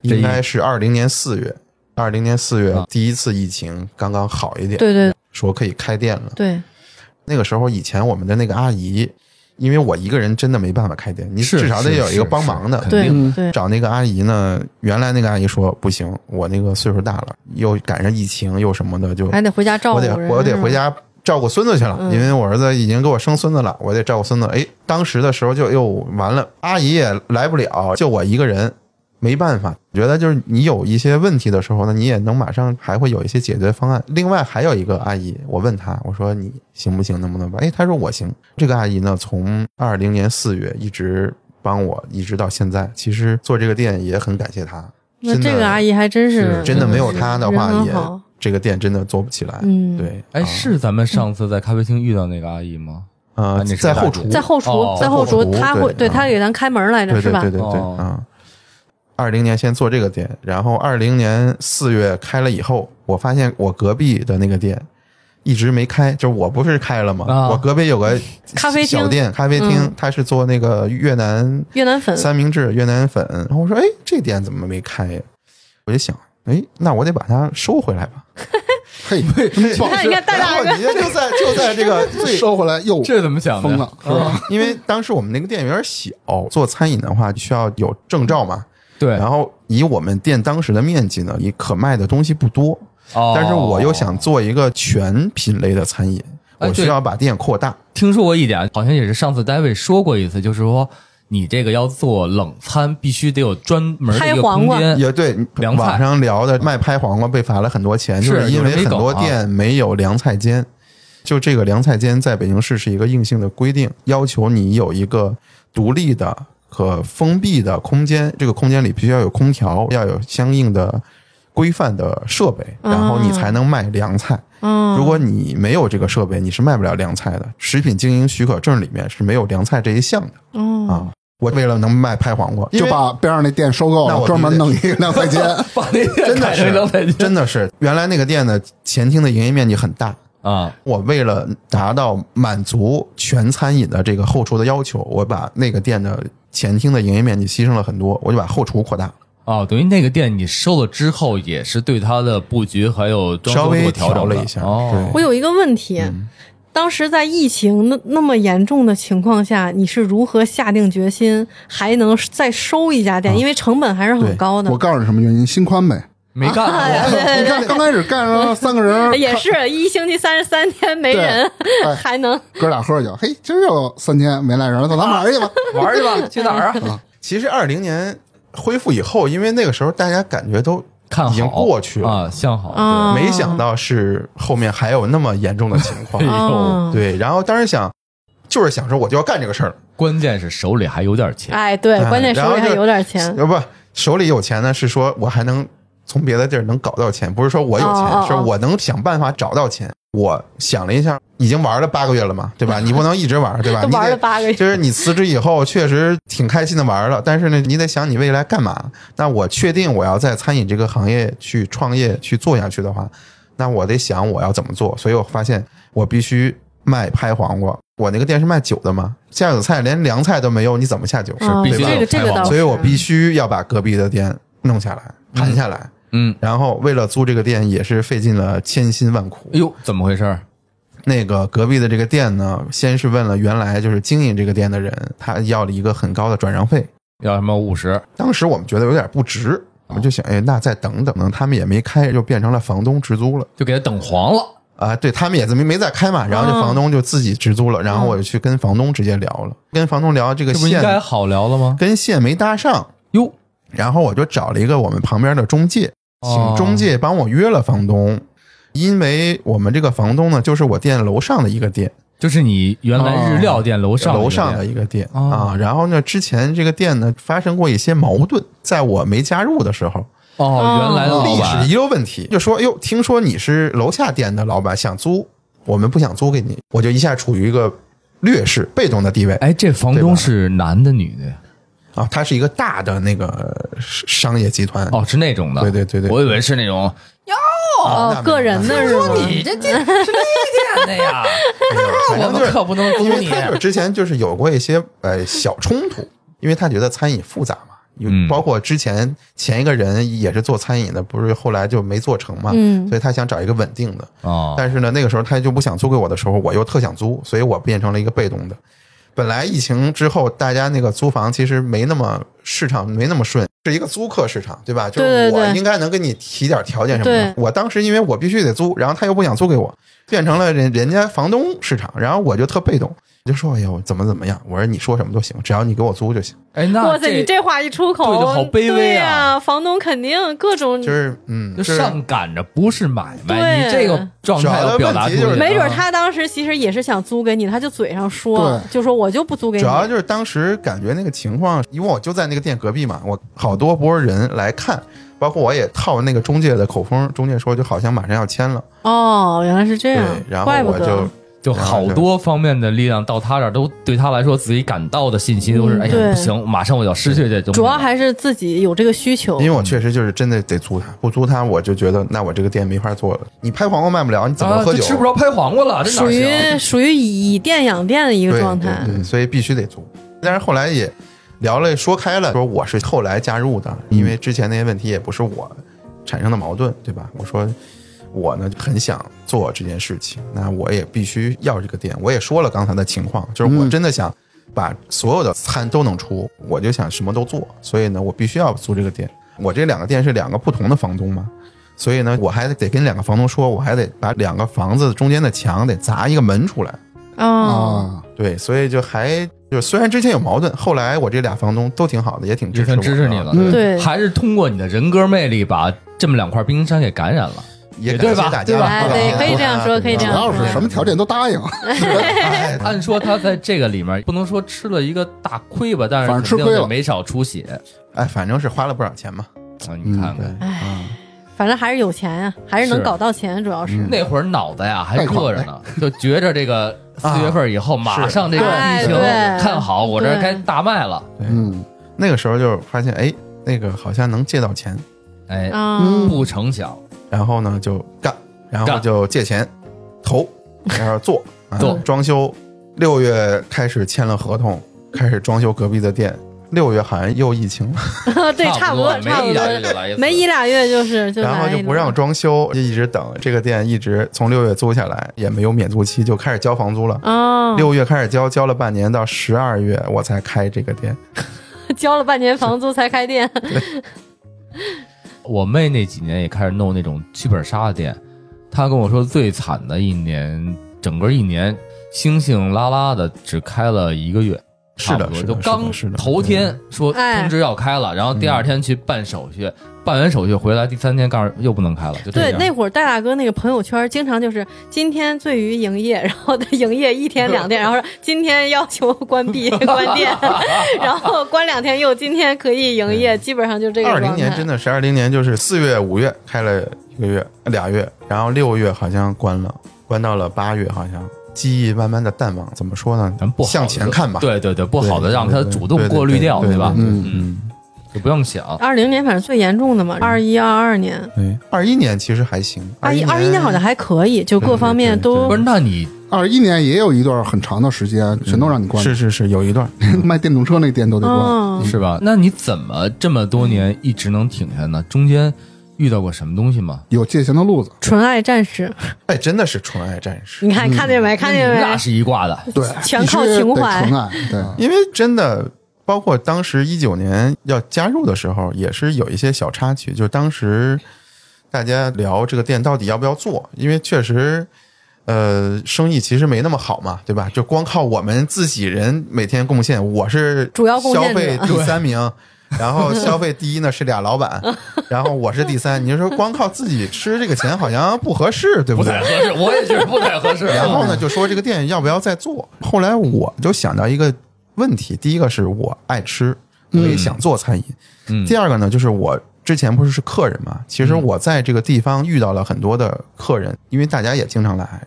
这一应该是二零年四月，二零年四月啊第一次疫情刚刚好一点，对对。说可以开店了。对，那个时候以前我们的那个阿姨因为我一个人真的没办法开店，你至少得有一个帮忙的。肯对定对，找那个阿姨呢，原来那个阿姨说不行，我那个岁数大了，又赶上疫情又什么的，就还得回家照顾我得，我得回家照顾孙子去了，嗯因为我儿子已经给我生孙子了，我得照顾孙子。哎，当时的时候就又完了，阿姨也来不了，就我一个人，没办法。觉得就是你有一些问题的时候呢，你也能马上还会有一些解决方案。另外还有一个阿姨，我问她，我说你行不行，能不能帮？哎，她说我行。这个阿姨呢，从二零年四月一直帮我，一直到现在。其实做这个店也很感谢她。那真的这个阿姨还真是是真的没有她的话，也这个店真的做不起来。嗯，，对，哎，啊是咱们上次在咖啡厅遇到那个阿姨吗？呃啊你，在后厨，在后厨哦，在后厨在后厨他会对对他给咱开门来着，是吧对对对？嗯。二零年先做这个店，然后二零年四月开了以后，我发现我隔壁的那个店一直没开，就是我不是开了吗？啊我隔壁有个咖啡小店，咖啡厅嗯，他是做那个越南越南粉，三明治、越南粉。然后我说，哎，这店怎么没开呀？我就想，哎，那我得把它收回来吧。嘿，你看，你看，大大哥，你就在就在这个 最收回来又这怎么想的？疯了，是吧？因为当时我们那个店有点小，做餐饮的话需要有证照嘛。对，然后以我们店当时的面积呢，你可卖的东西不多，哦。但是我又想做一个全品类的餐饮，哎我需要把店扩大。听说过一点，好像也是上次 David 说过一次，就是说你这个要做冷餐，必须得有专门的一个拍黄瓜。空间。也对，凉网上聊的卖拍黄瓜被罚了很多钱，是就是因为很多店没有凉菜间。就这个凉菜间在北京市是一个硬性的规定，要求你有一个独立的可封闭的空间，这个空间里必须要有空调，要有相应的规范的设备，然后你才能卖凉菜。嗯，如果你没有这个设备，你是卖不了凉菜的。食品经营许可证里面是没有凉菜这一项的哦，啊。我为了能卖拍黄瓜，就把边上那店收购了，那我专门弄一个凉菜间。把那店真的是凉菜是间真的是原来那个店的前厅的营业面积很大，啊，我为了达到满足全餐饮的这个后厨的要求，我把那个店的前厅的营业面积牺牲了很多，我就把后厨扩大。了，哦，等于那个店你收了之后，也是对它的布局还有稍微调整了一下哦，我有一个问题，嗯。当时在疫情那那么严重的情况下，你是如何下定决心还能再收一家店？因为成本还是很高的。我。告诉你什么原因，心宽呗。没干过。你看刚开始干上三个人，也是一星期三十三天没人，哎还能哥俩喝酒，嘿，今儿又三天没来人了，走，咱玩去吧。玩去吧，去哪儿啊？其实二零年恢复以后，因为那个时候大家感觉都看好已经过去了啊，向好。啊没想到是后面还有那么严重的情况 哎。对，然后当时想，就是想说我就要干这个事儿，关键是手里还有点钱。哎，对，哎关键手里还有点钱。要不手里有钱呢，是说我还能从别的地儿能搞到钱，不是说我有钱，哦哦哦是我能想办法找到钱。我想了一下，已经玩了八个月了嘛，对吧？你不能一直玩，对吧？你得玩了八个月，就是你辞职以后，确实挺开心的玩了，但是呢，你得想你未来干嘛。那我确定我要在餐饮这个行业去创业去做下去的话，那我得想我要怎么做。所以我发现我必须卖拍黄瓜。我那个店是卖酒的嘛，下酒菜连凉菜都没有，你怎么下酒？是必须这个这个，所以我必须要把隔壁的店弄下来，盘下来。嗯，然后为了租这个店，也是费尽了千辛万苦。哎呦，怎么回事？那个隔壁的这个店呢，先是问了原来就是经营这个店的人，他要了一个很高的转让费。要什么五十？当时我们觉得有点不值，我们就想，哎，那再等等呢，他们也没开，就变成了房东直租了。就给他等黄了。啊，对他们也没没再开嘛，然后就嗯房东就自己直租了，然后我就去跟房东直接聊了，跟房东聊这个线不应该线好聊了吗？跟线没搭上，哟，然后我就找了一个我们旁边的中介，哦请中介帮我约了房东，因为我们这个房东呢，就是我店楼上的一个店，就是你原来日料店楼上楼上的的一个店。哦。啊。然后呢，之前这个店呢发生过一些矛盾，在我没加入的时候，哦，原来的老历史遗留问题，就说哟，听说你是楼下店的老板，想租，我们不想租给你，我就一下处于一个劣势、被动的地位。哎，这房东是男的女的呀？啊。它是一个大的那个商业集团哦，是那种的。对对对对我以为是那种。哟个人的是吗？你这这是那店的呀？反正就是我们可不能租因为你。他就之前就是有过一些呃小冲突，因为他觉得餐饮复杂嘛，有嗯包括之前前一个人也是做餐饮的，不是后来就没做成嘛，嗯所以他想找一个稳定的。哦，但是呢，那个时候他就不想租给我的时候，我又特想租，所以我变成了一个被动的。本来疫情之后，大家那个租房其实没那么市场没那么顺，是一个租客市场，对吧？就是我应该能给你提点条件什么的对。我当时因为我必须得租，然后他又不想租给我，变成了人人家房东市场，然后我就特被动，就说哎呦怎么怎么样，我说你说什么都行，只要你给我租就行。哎，那哇塞，你这话一出口，对就好卑微啊对呀、房东肯定各种，就是嗯，就就是上赶着不是买卖，对你这个状态要表达就是没准啊他当时其实也是想租给你，他就嘴上说，就说我就不租给你主。要就是当时感觉那个情况，因为我就在那个店隔壁嘛，我好多波人来看，包括我也套那个中介的口风，中介说就好像马上要签了，哦，原来是这对样，，然后怪不得我就。就好多方面的力量到他这儿，都对他来说自己感到的信息都是，哎呀不行，马上我就要失去这东西。主要还是自己有这个需求因。为我确实就是真的得租它，不租它我就觉得那我这个店没法做了。你拍黄瓜卖不了，你怎么啊，喝酒？这吃不着拍黄瓜了，这哪属于？属于以店养店的一个状态，对对，所以必须得租。但是后来也聊了说开了，说我是后来加入的，因为之前那些问题也不是我产生的矛盾，对吧？我说我呢很想做这件事情，那我也必须要这个店。我也说了刚才的情况，就是我嗯真的想把所有的餐都能出，我就想什么都做，所以呢，我必须要租这个店。我这两个店是两个不同的房东嘛，所以呢，我还得跟两个房东说，我还得把两个房子中间的墙得砸一个门出来。哦，啊，对，所以就还就虽然之前有矛盾，后来我这俩房东都挺好的，也挺支持我的，支持你了，嗯对还是通过你的人格魅力把这么两块冰山给感染了。也对吧？大家，对吧？哎对可以这样说可以这样说要是什么条件都答应，哎 按说他在这个里面不能说吃了一个大亏吧，但是吃亏了是没少出血。哎，反正是花了不少钱嘛。啊！你看看，哎，反正还是有钱呀，还是能搞到钱，主要是。嗯。那会儿脑子呀还热着呢，就觉着这个 四月份以后马上这个疫情看好，我这对该大卖了。嗯，那个时候就发现，哎，那个好像能借到钱，哎，不成想然后呢就干，然后就借钱投，然后做啊做装修。六月开始签了合同，开始装修隔壁的店。六月好像又疫情了，对，差不多，差不没一俩月多，就来一，没一俩月就是就然后就不让装修，就一直等这个店一直从六月租下来，也没有免租期，就开始交房租了。哦，六月开始交，交了半年，到十二月我才开这个店。交了半年房租才开店，我妹那几年也开始弄那种剧本杀的店，她跟我说最惨的一年，整个一年星星拉拉的只开了一个月。是的差不多是的就刚头天说哎通知要开了，然后第二天去办手续，办完手续回来，第三天告诉又不能开了，就对，那会儿戴大哥那个朋友圈经常就是今天醉于营业，然后他营业一天两天，然后说今天要求关闭 关店，然后关两天又今天可以营业，基本上就这个二。零年真的是二零年，就是四月、五月开了一个月、俩月，然后六月好像关了，关到了八月，好像记忆慢慢的淡忘。怎么说呢咱不？好向前看吧。对对对，不好的让它主动过滤掉，对对吧？嗯嗯，就不用想。二零年反正最严重的嘛，二一、二二年，对，二一年其实还行，二一、二一年好像还可以，就各方面都不是，那你二一年也有一段很长的时间，全都让你关，是是是，有一段 卖电动车那店都得关。嗯，是吧？那你怎么这么多年一直能挺下呢？中间遇到过什么东西吗？有借钱的路子，纯爱战士，哎，真的是纯爱战士。你看看见没？看见没？那是一挂的。对，全靠情怀纯爱，对，因为真的，包括当时一九年要加入的时候，也是有一些小插曲。就是当时大家聊这个店到底要不要做，因为确实，呃，生意其实没那么好嘛，对吧？就光靠我们自己人每天贡献，我是主要贡献消费第三名。然后消费第一呢是俩老板，然后我是第三。你就说光靠自己吃这个钱好像不合适，对不对？不太合适，我也觉得不太合适。然后呢，就说这个店要不要再做？后来我就想到一个问题，第一个是我爱吃，我也想做餐饮；嗯第二个呢，就是我之前不是是客人嘛，其实我在这个地方遇到了很多的客人，因为大家也经常来。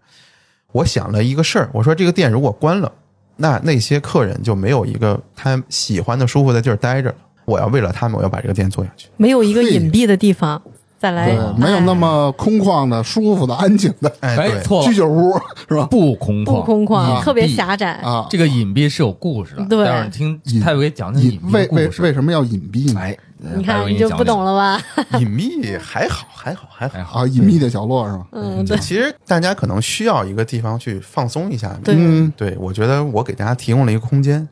我想了一个事儿，我说这个店如果关了，那那些客人就没有一个他喜欢的、舒服的地儿待着了。我要为了他们，我要把这个店做下去。没有一个隐蔽的地方再来，，没有那么空旷的、舒服的、安静的哎，哎，对，错了，居酒屋，是吧？不空旷，不空旷，隐特别狭窄。啊，这个隐蔽是有故事的，对待会儿听隐他会给讲讲隐隐蔽为为的故事。为什么要隐蔽呢？哎，你白看你就不懂了吧？隐秘还好，还好，还好。还好啊，隐秘的角落是吧？嗯，对，其实大家可能需要一个地方去放松一下。对嗯，对，我觉得我给大家提供了一个空间，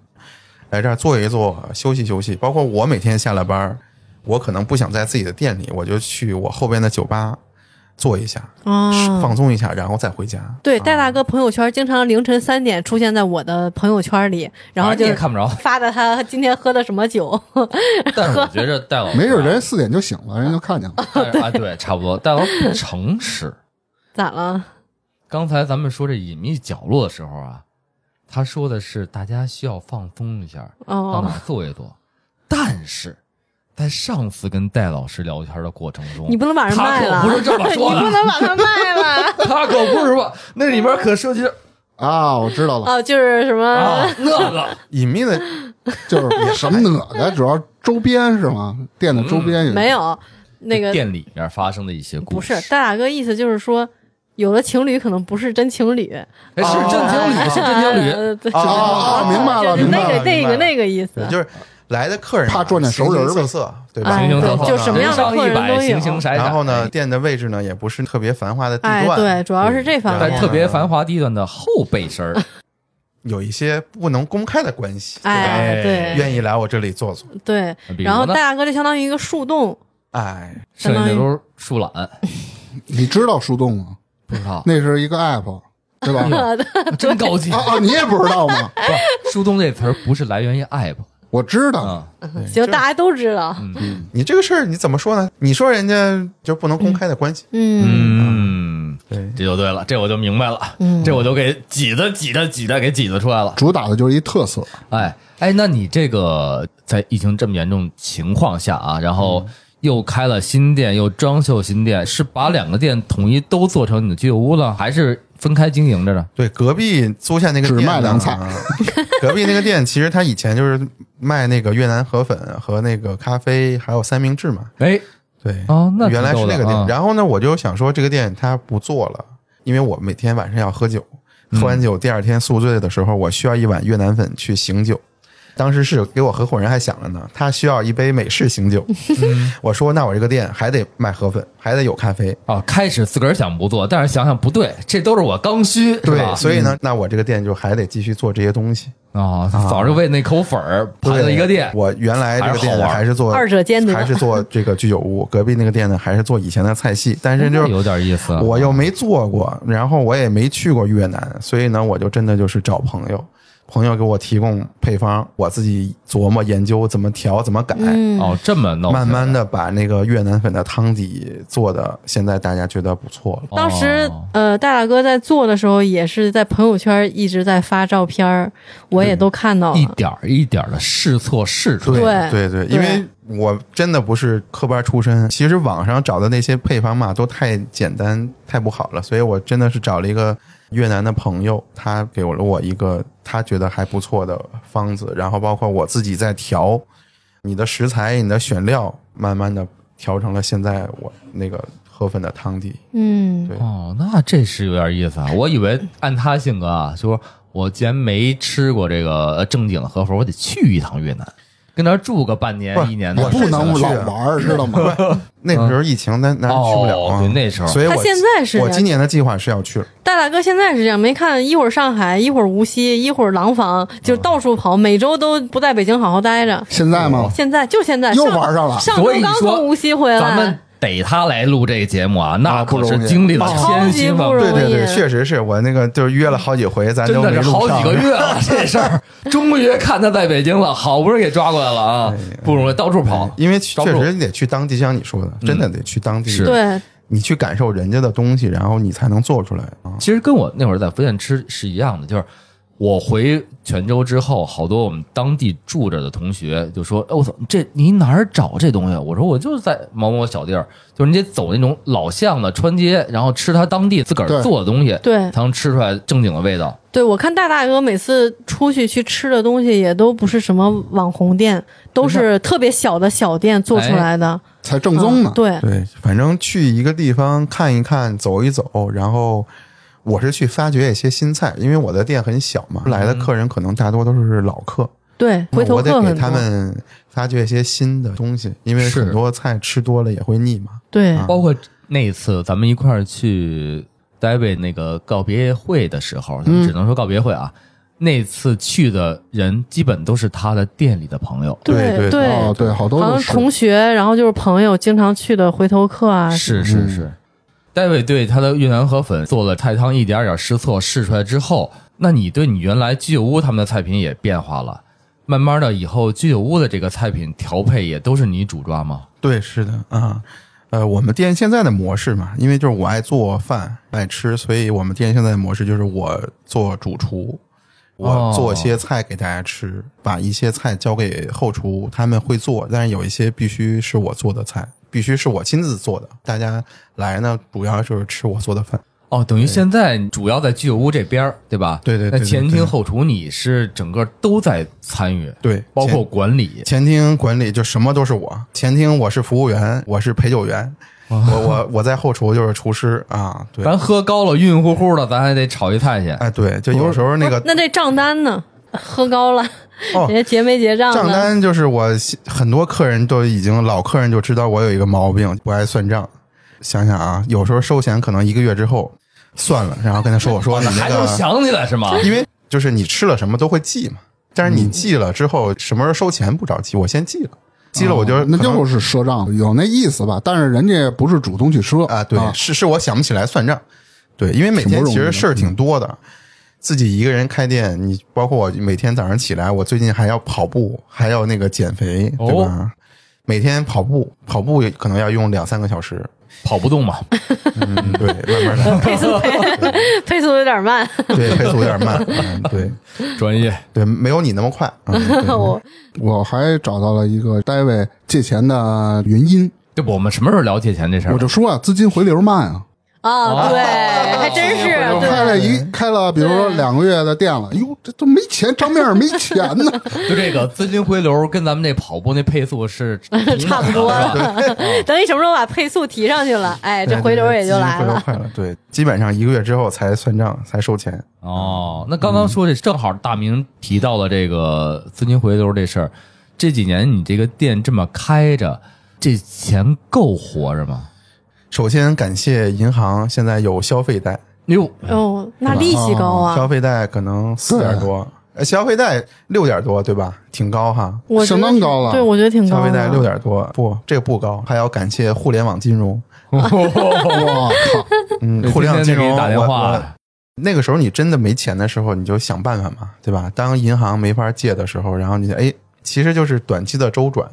来这儿坐一坐，休息休息。包括我每天下了班儿，我可能不想在自己的店里，我就去我后边的酒吧坐一下，哦，放松一下，然后再回家。对，啊戴大哥朋友圈经常凌晨三点出现在我的朋友圈里，然后就看不着。发的他今天喝的什么酒。但是我觉着戴老 没准人四点就醒了，人就看见了。啊，对，差不多。戴老师不诚实。咋了？刚才咱们说这隐秘角落的时候啊，他说的是大家需要放松一下，到哦哪，坐一坐。但是在上次跟戴老师聊天的过程中，你不能把人他卖了，可不是这么说的 你不能把他卖了。他可不是说？那里面可涉及啊，我知道了，哦，就是什么？啊那个隐秘的就是 什么哪个，主要周边是吗？店的周边也没有那个店里面发生的一些故不事，是戴大哥意思就是说，有的情侣可能不是真情侣，哎 是真情侣，是真情侣。啊啊啊明白了明白了那个那个那个意思，。就是来的客人啊怕撞见熟人色色，对吧？哎形形色色，就什么样的客人都有。然后呢，店的位置呢也不是特别繁华的地段，，哎对，主要是这方面在特。别繁华地段的后背身儿，有一些不能公开的关系，哎，对愿意来我这里坐坐，对然后戴大哥就相当于一个树洞，哎，剩下的都是树懒，你知道树洞吗？不知道。那是一个 app，对吧？真高级啊啊，你也不知道吗？树洞这词儿不是来源于 app 我知道，啊，行，大家都知道。你这个事儿你怎么说呢？你说人家就不能公开的关系，嗯嗯，对，这就对了，这我就明白了，嗯这我就给挤的挤的挤的给挤的出来了。主打的就是一特色。哎哎，那你这个在疫情这么严重情况下啊，然后又开了新店，又装修新店，是把两个店统一都做成你的居酒屋了，还是分开经营着呢？对，隔壁租下那个只卖凉菜 隔壁那个店其实他以前就是卖那个越南河粉和那个咖啡，还有三明治嘛。哎，对，哦那挺原来是那个店。逗的啊然后呢，我就想说这个店他不做了，因为我每天晚上要喝酒，喝完酒第二天宿醉的时候，我需要一碗越南粉去醒酒。当时是给我合伙人还想着呢，他需要一杯美式醒酒。我说那我这个店还得卖河粉，还得有咖啡。啊，开始自个儿想不做，但是想想不对，这都是我刚需，对，所以呢，那我这个店就还得继续做这些东西。啊，早就为那口粉儿盘了一个店，我原来这个店还是好玩还是做二者兼得还是做这个居酒屋。隔壁那个店呢，还是做以前的菜系，但是就是有点意思啊。我又没做过，然后我也没去过越南，所以呢，我就真的就是找朋友，朋友给我提供配方，我自己琢磨研究怎么调怎么改，嗯，哦，这么弄，慢慢的把那个越南粉的汤底做的，现在大家觉得不错了。当时哦呃，大大哥在做的时候，也是在朋友圈一直在发照片儿，我也都看到了。一点一点的试错试出来。对对对，对因为我真的不是科班出身，其实网上找的那些配方嘛，都太简单太不好了，所以我真的是找了一个越南的朋友，他给了我一个他觉得还不错的方子，然后包括我自己在调你的食材、你的选料，慢慢的调成了现在我那个河粉的汤底。嗯对哦，那这是有点意思啊！我以为按他性格啊，就说我既然没吃过这个呃正经的河粉，我得去一趟越南，跟那儿住个半年不一年的。我不能是老玩儿，知道吗？那个时候疫情，那那去不了。对那时候所以我他现在是这样我今年的计划是要去了。戴大哥现在是这样，没看一会儿上海，一会儿无锡，一会儿廊坊，就到处跑，每周都不在北京好好待着。现在吗？现在就现在又玩上了上周刚从无锡回咱们来，逮他来录这个节目啊，那可是经历了哦千辛万苦超级不容易。对对对，确实是我那个就是约了好几回，咱真都没录的是好几个月了，这事儿。终于看他在北京了，好不容易给抓过来了啊，不容易，到处跑。因为确实得去当地，像你说的，真的得去当地，是对。你去感受人家的东西，然后你才能做出来啊。其实跟我那会儿在福建吃是一样的，就是我回泉州之后，好多我们当地住着的同学就说：“哎，我操，这你哪儿找这东西？”我说：“我就是在某某小地儿，就是你得走那种老巷子、穿街，然后吃他当地自个儿做的东西，对才能吃出来正经的味道。对，我看大大哥每次出去去吃的东西，也都不是什么网红店，都是特别小的小店做出来的，才正宗呢啊。对，对，反正去一个地方看一看，走一走，然后我是去发掘一些新菜，因为我的店很小嘛，来的客人可能大多都是老客，对，回头我得给客。他们发掘一些新的东西，因为很多菜吃多了也会腻嘛。对，啊包括那次咱们一块儿去 David 那个告别会的时候，咱们只能说告别会啊。那次去的人基本都是他的店里的朋友，对对对哦，对，好多同学，然后就是朋友，经常去的回头客啊。是是是。大卫对他的越南河粉做了菜汤一点点试错，试出来之后，那你对你原来居酒屋他们的菜品也变化了。慢慢的，以后居酒屋的这个菜品调配也都是你主抓吗？对，是的啊。呃，我们店现在的模式嘛，因为就是我爱做饭爱吃，所以我们店现在的模式就是我做主厨，我做些菜给大家吃，把一些菜交给后厨，他们会做，但是有一些必须是我做的菜，必须是我亲自做的。大家来呢，主要就是吃我做的饭。哦，等于现在主要在居酒屋这边儿，对吧？对对对对那前厅后厨你是整个都在参与，对，包括管理。前厅管理就什么都是我，前厅我是服务员，我是陪酒员，我我我在后厨就是厨师啊。对，咱喝高了，晕晕乎乎的，咱还得炒一菜去。哎对，就有时候那个那这账单呢？喝高了，哦人家结没结账呢？账单就是我很多客人都已经老客人就知道我有一个毛病，不爱算账。想想啊，有时候收钱可能一个月之后算了，然后跟他说我说你那还能，想起来是吗？因为就是你吃了什么都会记嘛，但是你记了之后什么时候收钱不着急，我先记了，记了我就哦那就是赊账，有那意思吧？但是人家不是主动去赊啊，对，是是我想不起来算账，对，因为每天其实事儿挺多的。自己一个人开店，你包括我每天早上起来，我最近还要跑步，还要那个减肥，对吧？哦每天跑步，跑步也可能要用两三个小时。跑不动嘛。嗯，对，慢慢来，配速配 配速有点慢。对，配速有点慢，嗯，对专业对，没有你那么快。嗯，我我还找到了一个戴维借钱的原因，对不？我们什么时候聊借钱这事儿？我就说啊，资金回流慢啊。啊，对，还真是开对。了一开了，比如说两个月的店了，哟，这都没钱，账面上没钱呢。就这个资金回流跟咱们这跑步那配速是差不多了，等你什么时候把配速提上去了，哎，这回流也就来了。对，基本上一个月之后才算账，才收钱。哦。那刚刚说这正好大明提到了这个资金回流这事儿，这几年你这个店这么开着，这钱够活着吗？首先感谢银行现在有消费贷，哟，哦，那利息高啊！消费贷可能四点多，呃消费贷六点多，对吧？挺高哈。我相当高了对，我觉得挺高。消费贷六点多，不，这个不高，还要感谢互联网金融。我靠，嗯，互联网金融打电话那个时候你真的没钱的时候，你就想办法嘛，对吧？当银行没法借的时候，然后你哎，其实就是短期的周转，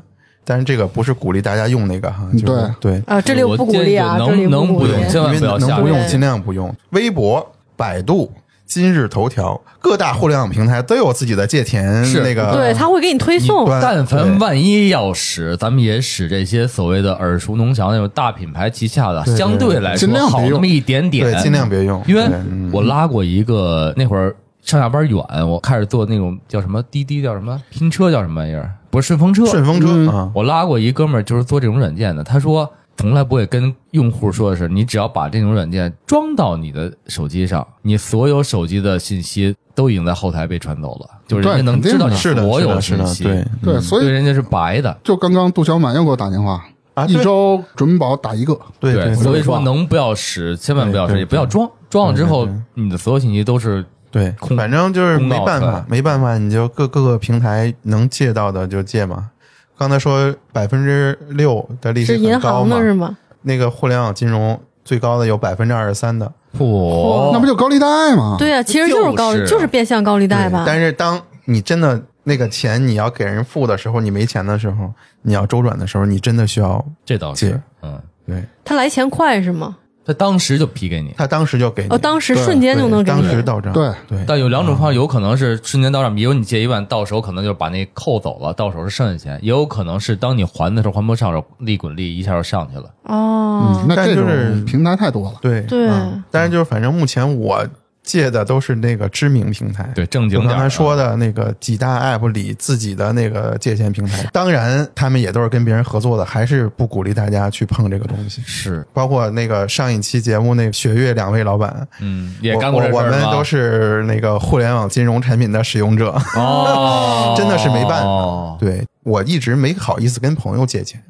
但是这个不是鼓励大家用那个哈，就是对，啊，这里我不鼓励啊，我这里能不用千万因为不要下能不用尽量不用。微博、百度、今日头条各大互联网平台都有自己的借钱是。那个，对，他会给你推送。但凡万一要使，咱们也使这些所谓的耳熟能详那种大品牌旗下的，相对来说好那么一点点，对，尽量别用，因为我拉过一个那会儿上下班远，我开始做那种叫什么滴滴叫什么拼车叫什么玩意儿，不是顺风车。顺风车我拉过一哥们儿，就是做这种软件的，他说从来不会跟用户说的是，你只要把这种软件装到你的手机上，你所有手机的信息都已经在后台被传走了，就是人家能知道你是的，所有的，信息，对对，所以对人家是白的。就刚刚杜小满又给我打电话，啊，一周准保打一个。对对，所以说能不要使，千万不要使，也不要装。装了之后你的所有信息都是对，反正就是没办法没办法，你就各各个平台能借到的就借嘛。刚才说百分之六的利息是银很高嘛行的，是吗？那个互联网金融最高的有百分之二十三的，嚯，那不就高利贷吗？对啊，其实就是高，就是就是变相高利贷吧。但是当你真的那个钱你要给人付的时候，你没钱的时候，你要周转的时候，你真的需要这倒是借，嗯，对他来钱快是吗？他当时就批给你。他当时就给你，哦，当时对瞬间就能给当。时到账，对对，但有两种方式，有可能是瞬间到账，比如你借一万，到手可能就把那扣走了，到手是剩下钱；也有可能是当你还的时候还不上手，利滚利一下就上去了。哦嗯，，那这但就是种平台太多了。对对嗯但是就是反正目前我借的都是那个知名平台。对正经我刚才说的那个几大 app 里自己的那个借钱平台，当然他们也都是跟别人合作的，还是不鼓励大家去碰这个东西。是，包括那个上一期节目那个雪月两位老板，嗯，也我干过我我们都是那个互联网金融产品的使用者，哦，真的是没办法。哦对我一直没好意思跟朋友借钱，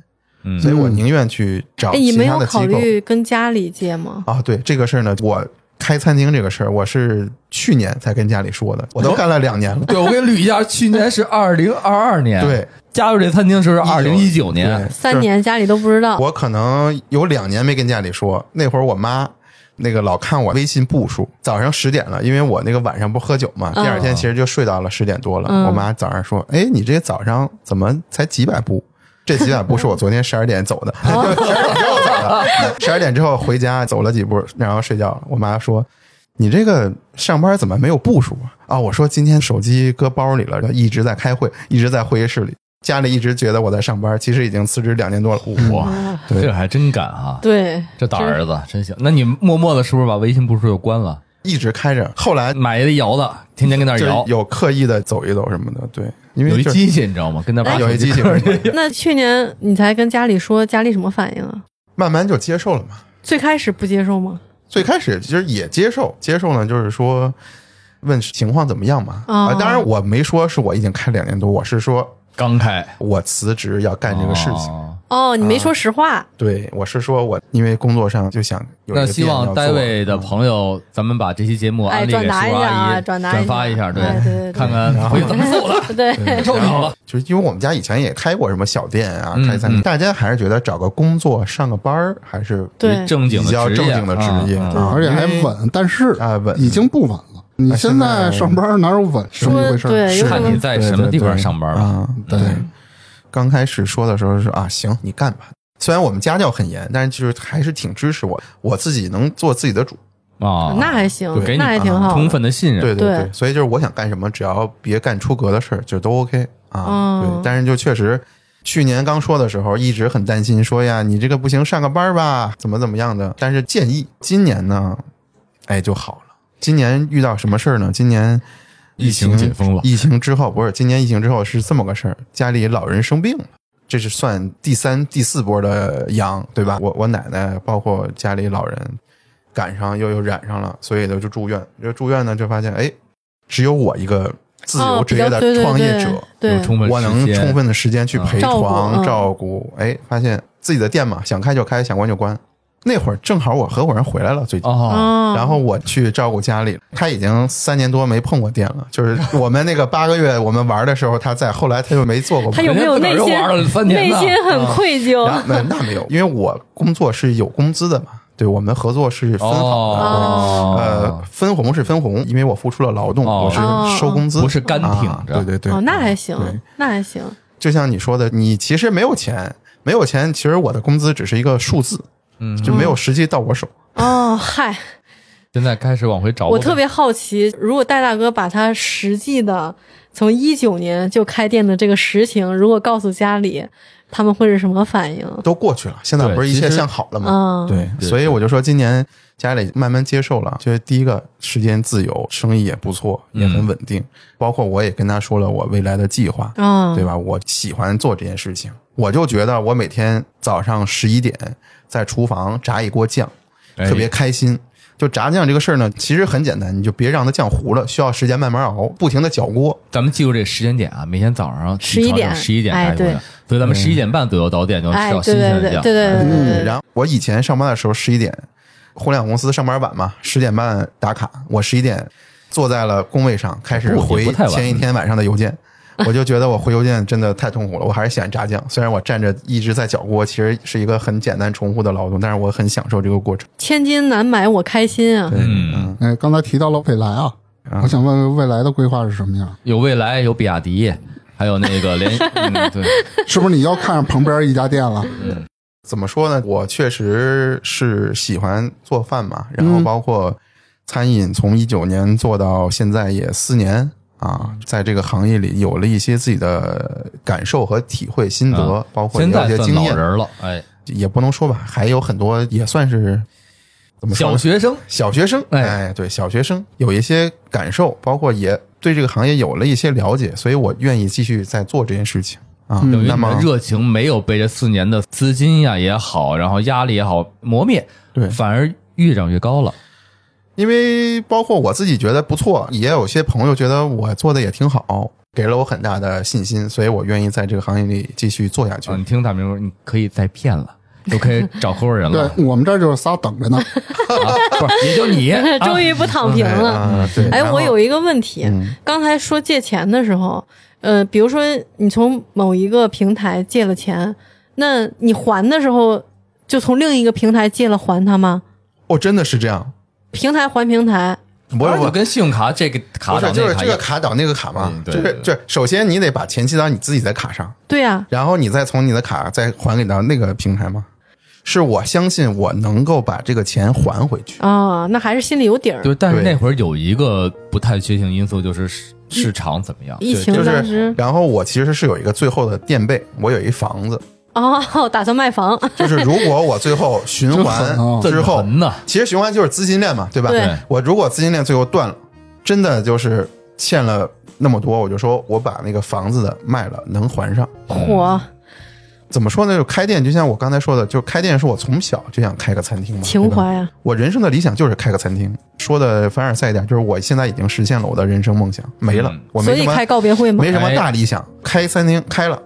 嗯所以我宁愿去找哎，你其没有考他的机构。虑跟家里借吗？啊，对这个事儿呢，我开餐厅这个事儿，我是去年才跟家里说的，我都干了两年了。对，我给你捋一下，去年是二零二二年，，对，加入这餐厅是二零一九年对，三年家里都不知道。我可能有两年没跟家里说，那会儿我妈那个老看我微信步数，早上十点了，因为我那个晚上不喝酒嘛，嗯第二天其实就睡到了十点多了。嗯我妈早上说：“哎，你这早上怎么才几百步？”这几百步是我昨天十二点走的，十二点之后走的。十二点之后回家走了几步，然后睡觉了。我妈说：“你这个上班怎么没有步数啊？”啊，我说今天手机搁包里了，一直在开会，一直在会议室里。家里一直觉得我在上班，其实已经辞职两年多了。哇，对这还真敢啊！对，这大儿子真行。那你默默的是不是把微信步数又关了？一直开着，后来买一个摇的，天天跟那儿摇，有刻意的走一走什么的，对，因为就是有一机器，你知道吗？跟他玩有一机器，那去年你才跟家里说，家里什么反应啊？慢慢就接受了嘛。最开始不接受吗？最开始其实也接受，接受呢就是说问情况怎么样嘛。哦啊，当然我没说是我已经开两年多，我是说刚开我辞职要干这个事情。哦哦，你没说实话。对，我是说我因为工作上就想有一个那希望店要做单位的朋友，咱们把这期节目哎安利给叔转达一下啊姨，转达一下转发一下，哎对对对看看回去怎么做了。对，受你了，就是因为我们家以前也开过什么小店啊，嗯开餐厅，嗯大家还是觉得找个工作上个班儿还是对正经的比较职业正经的职业啊而且还稳，但是啊稳已经不稳了。你啊现在上班哪有稳？这么一回事儿？对有可能看你在什么地方上班了。啊？对对，刚开始说的时候是啊，行，你干吧。虽然我们家教很严，但是就是还是挺支持我，我自己能做自己的主。啊，那还行给，你那还挺好。充分的信任。对对对对，所以就是我想干什么，只要别干出格的事儿，就都 OK 啊。哦对，但是就确实，去年刚说的时候，一直很担心，说呀，你这个不行，上个班吧，怎么怎么样的。但是建议今年呢，哎就好了。今年遇到什么事儿呢？今年疫情解封了疫情之后不是今年疫情之后是这么个事儿，家里老人生病了。这是算第三、第四波的阳，对吧？我我奶奶包括家里老人赶上又又染上了，所以呢就住院。这住院呢就发现，哎，只有我一个自由哦职业的创业者，对对有充分我能充分的时间去陪床、嗯照顾。哎，发现自己的店嘛，想开就开，想关就关。那会儿正好我合伙人回来了，最近。然后我去照顾家里，他已经三年多没碰过店了。就是我们那个八个月我们玩的时候他在，后来他就没做过。他有没有内心内心很愧疚？那那没有，因为我工作是有工资的嘛，对我们合作是分好的。哦，呃，分红是分红，因为我付出了劳动，哦我是收工资，不是干挺啊着对对对，哦，那还行，那还行。就像你说的，你其实没有钱，没有钱，其实我的工资只是一个数字，嗯，就没有实际到我手。哦，嗨，现在开始往回找。我特别好奇，如果戴大哥把他实际的从一九年就开店的这个实情，如果告诉家里，他们会是什么反应？都过去了，现在不是一切向好了吗？嗯，对，对所以我就说今年家里慢慢接受了，就是第一个时间自由，生意也不错，也很稳定。包括我也跟他说了我未来的计划，嗯，对吧？我喜欢做这件事情，我就觉得我每天早上十一点在厨房炸一锅酱，哎特别开心。就炸酱这个事儿呢，其实很简单，你就别让它酱糊了，需要时间慢慢熬，不停的搅锅。咱们记住这时间点啊，每天早上十一点十一点哎对开始的，所以咱们十一点半左右到店就能吃哎，到对对新鲜的酱。对对对对对然后我以前上班的时候十一点，互联网公司上班晚嘛，十点半打卡，我十一点坐在了工位上，开始回前一天晚上的邮件。我就觉得我回邮件真的太痛苦了，我还是喜欢炸酱。虽然我站着一直在搅锅，其实是一个很简单重复的劳动，但是我很享受这个过程。千金难买我开心啊！嗯嗯，哎，刚才提到了未来啊，啊我想问问未来的规划是什么样？有未来，有比亚迪，还有那个联，嗯，对，是不是你要看上旁边一家店了？嗯怎么说呢？我确实是喜欢做饭嘛，然后嗯包括餐饮，从一九年做到现在也四年啊，在这个行业里有了一些自己的感受和体会心得，啊包括也有现在算一些经验，老人了，哎，也不能说吧，还有很多也算是怎么说小学生。小学生，哎。哎，对，小学生有一些感受，包括也对这个行业有了一些了解，所以我愿意继续在做这件事情。啊。嗯那于你的热情没有被这四年的资金呀也好，然后压力也好磨灭，对。反而越长越高了。因为包括我自己觉得不错，也有些朋友觉得我做的也挺好，给了我很大的信心，所以我愿意在这个行业里继续做下去。啊，你听大明说，你可以再骗了，就可以找合伙人了，对我们这儿就是仨等着呢。啊，不是，也就你，终于不躺平了。啊，对。哎，我有一个问题，嗯刚才说借钱的时候，呃，比如说你从某一个平台借了钱，那你还的时候就从另一个平台借了还他吗？哦，真的是这样。平台还平台，我我就跟信用卡这个卡不是就是这个卡倒那个卡嘛嗯，对就是对这首先你得把钱记到你自己的卡上，对呀、然后你再从你的卡再还给到那个平台吗？是我相信我能够把这个钱还回去。啊，那还是心里有底儿。对，但是那会儿有一个不太确定因素，就是市市场怎么样。疫情就是当时，然后我其实是有一个最后的垫背，我有一房子，哦，打算卖房，就是如果我最后循环 之后，呢，其实循环就是资金链嘛，对吧？对我如果资金链最后断了，真的就是欠了那么多，我就说我把那个房子的卖了，能还上。火怎么说呢？就开店，就像我刚才说的，就开店是我从小就想开个餐厅嘛，情怀啊，我人生的理想就是开个餐厅。说的凡尔赛一点，就是我现在已经实现了我的人生梦想，没了嗯，所以开我没什么告别会吗？没什么哎大理想，开餐厅开了，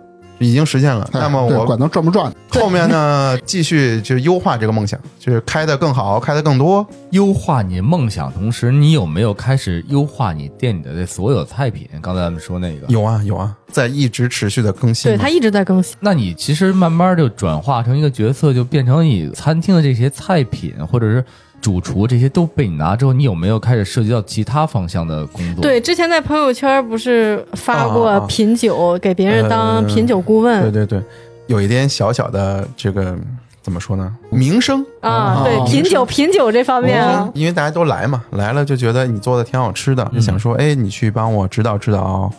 已经实现了。那么我管它赚不赚，后面呢，继续就是优化这个梦想，就是开的更好，开的更多。优化你梦想，同时你有没有开始优化你店里的这所有菜品？刚才咱们说那个，有啊有啊，在一直持续的更新。对它一直在更新，那你其实慢慢就转化成一个角色，就变成你餐厅的这些菜品，或者是主厨这些都被你拿之后，你有没有开始涉及到其他方向的工作？对，之前在朋友圈不是发过啊啊。啊品酒，给别人当呃品酒顾问？对对对，有一点小小的这个怎么说呢？名声。啊，对哦品酒品酒这方面。啊，因为大家都来嘛，来了就觉得你做的挺好吃的，就想说，哎，你去帮我指导指导，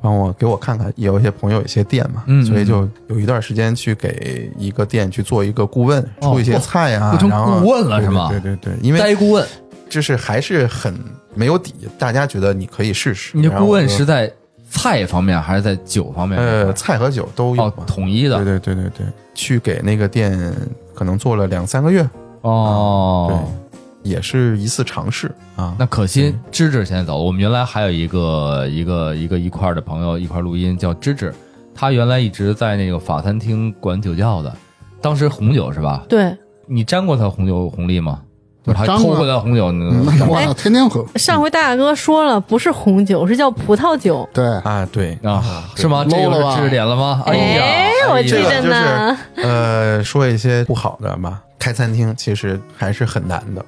帮我给我看看。也有一些朋友有一些店嘛，嗯所以就有一段时间去给一个店去做一个顾问，哦出一些菜啊，然后顾问了是吗对对对对，因为呆顾问，就是还是很没有底，大家觉得你可以试试。你的顾问是在菜方面还是在酒方面？呃菜和酒都有哦，统一的对对对对对，去给那个店可能做了两三个月，哦。也是一次尝试啊。那可心芝芝现在走了。我们原来还有一个一个一个一块儿的朋友一块录音，叫芝芝，他原来一直在那个法餐厅管酒窖的，当时红酒是吧？对。你沾过他红酒红利吗？就是他偷回来红酒，嗯那我操，天天喝。上回大哥说了，不是红酒，是叫葡萄酒。对，啊，对啊，是吗？这吧是知识点了吗？哎呀，哎我记得这个呢呃，说一些不好的吧。开餐厅其实还是很难的，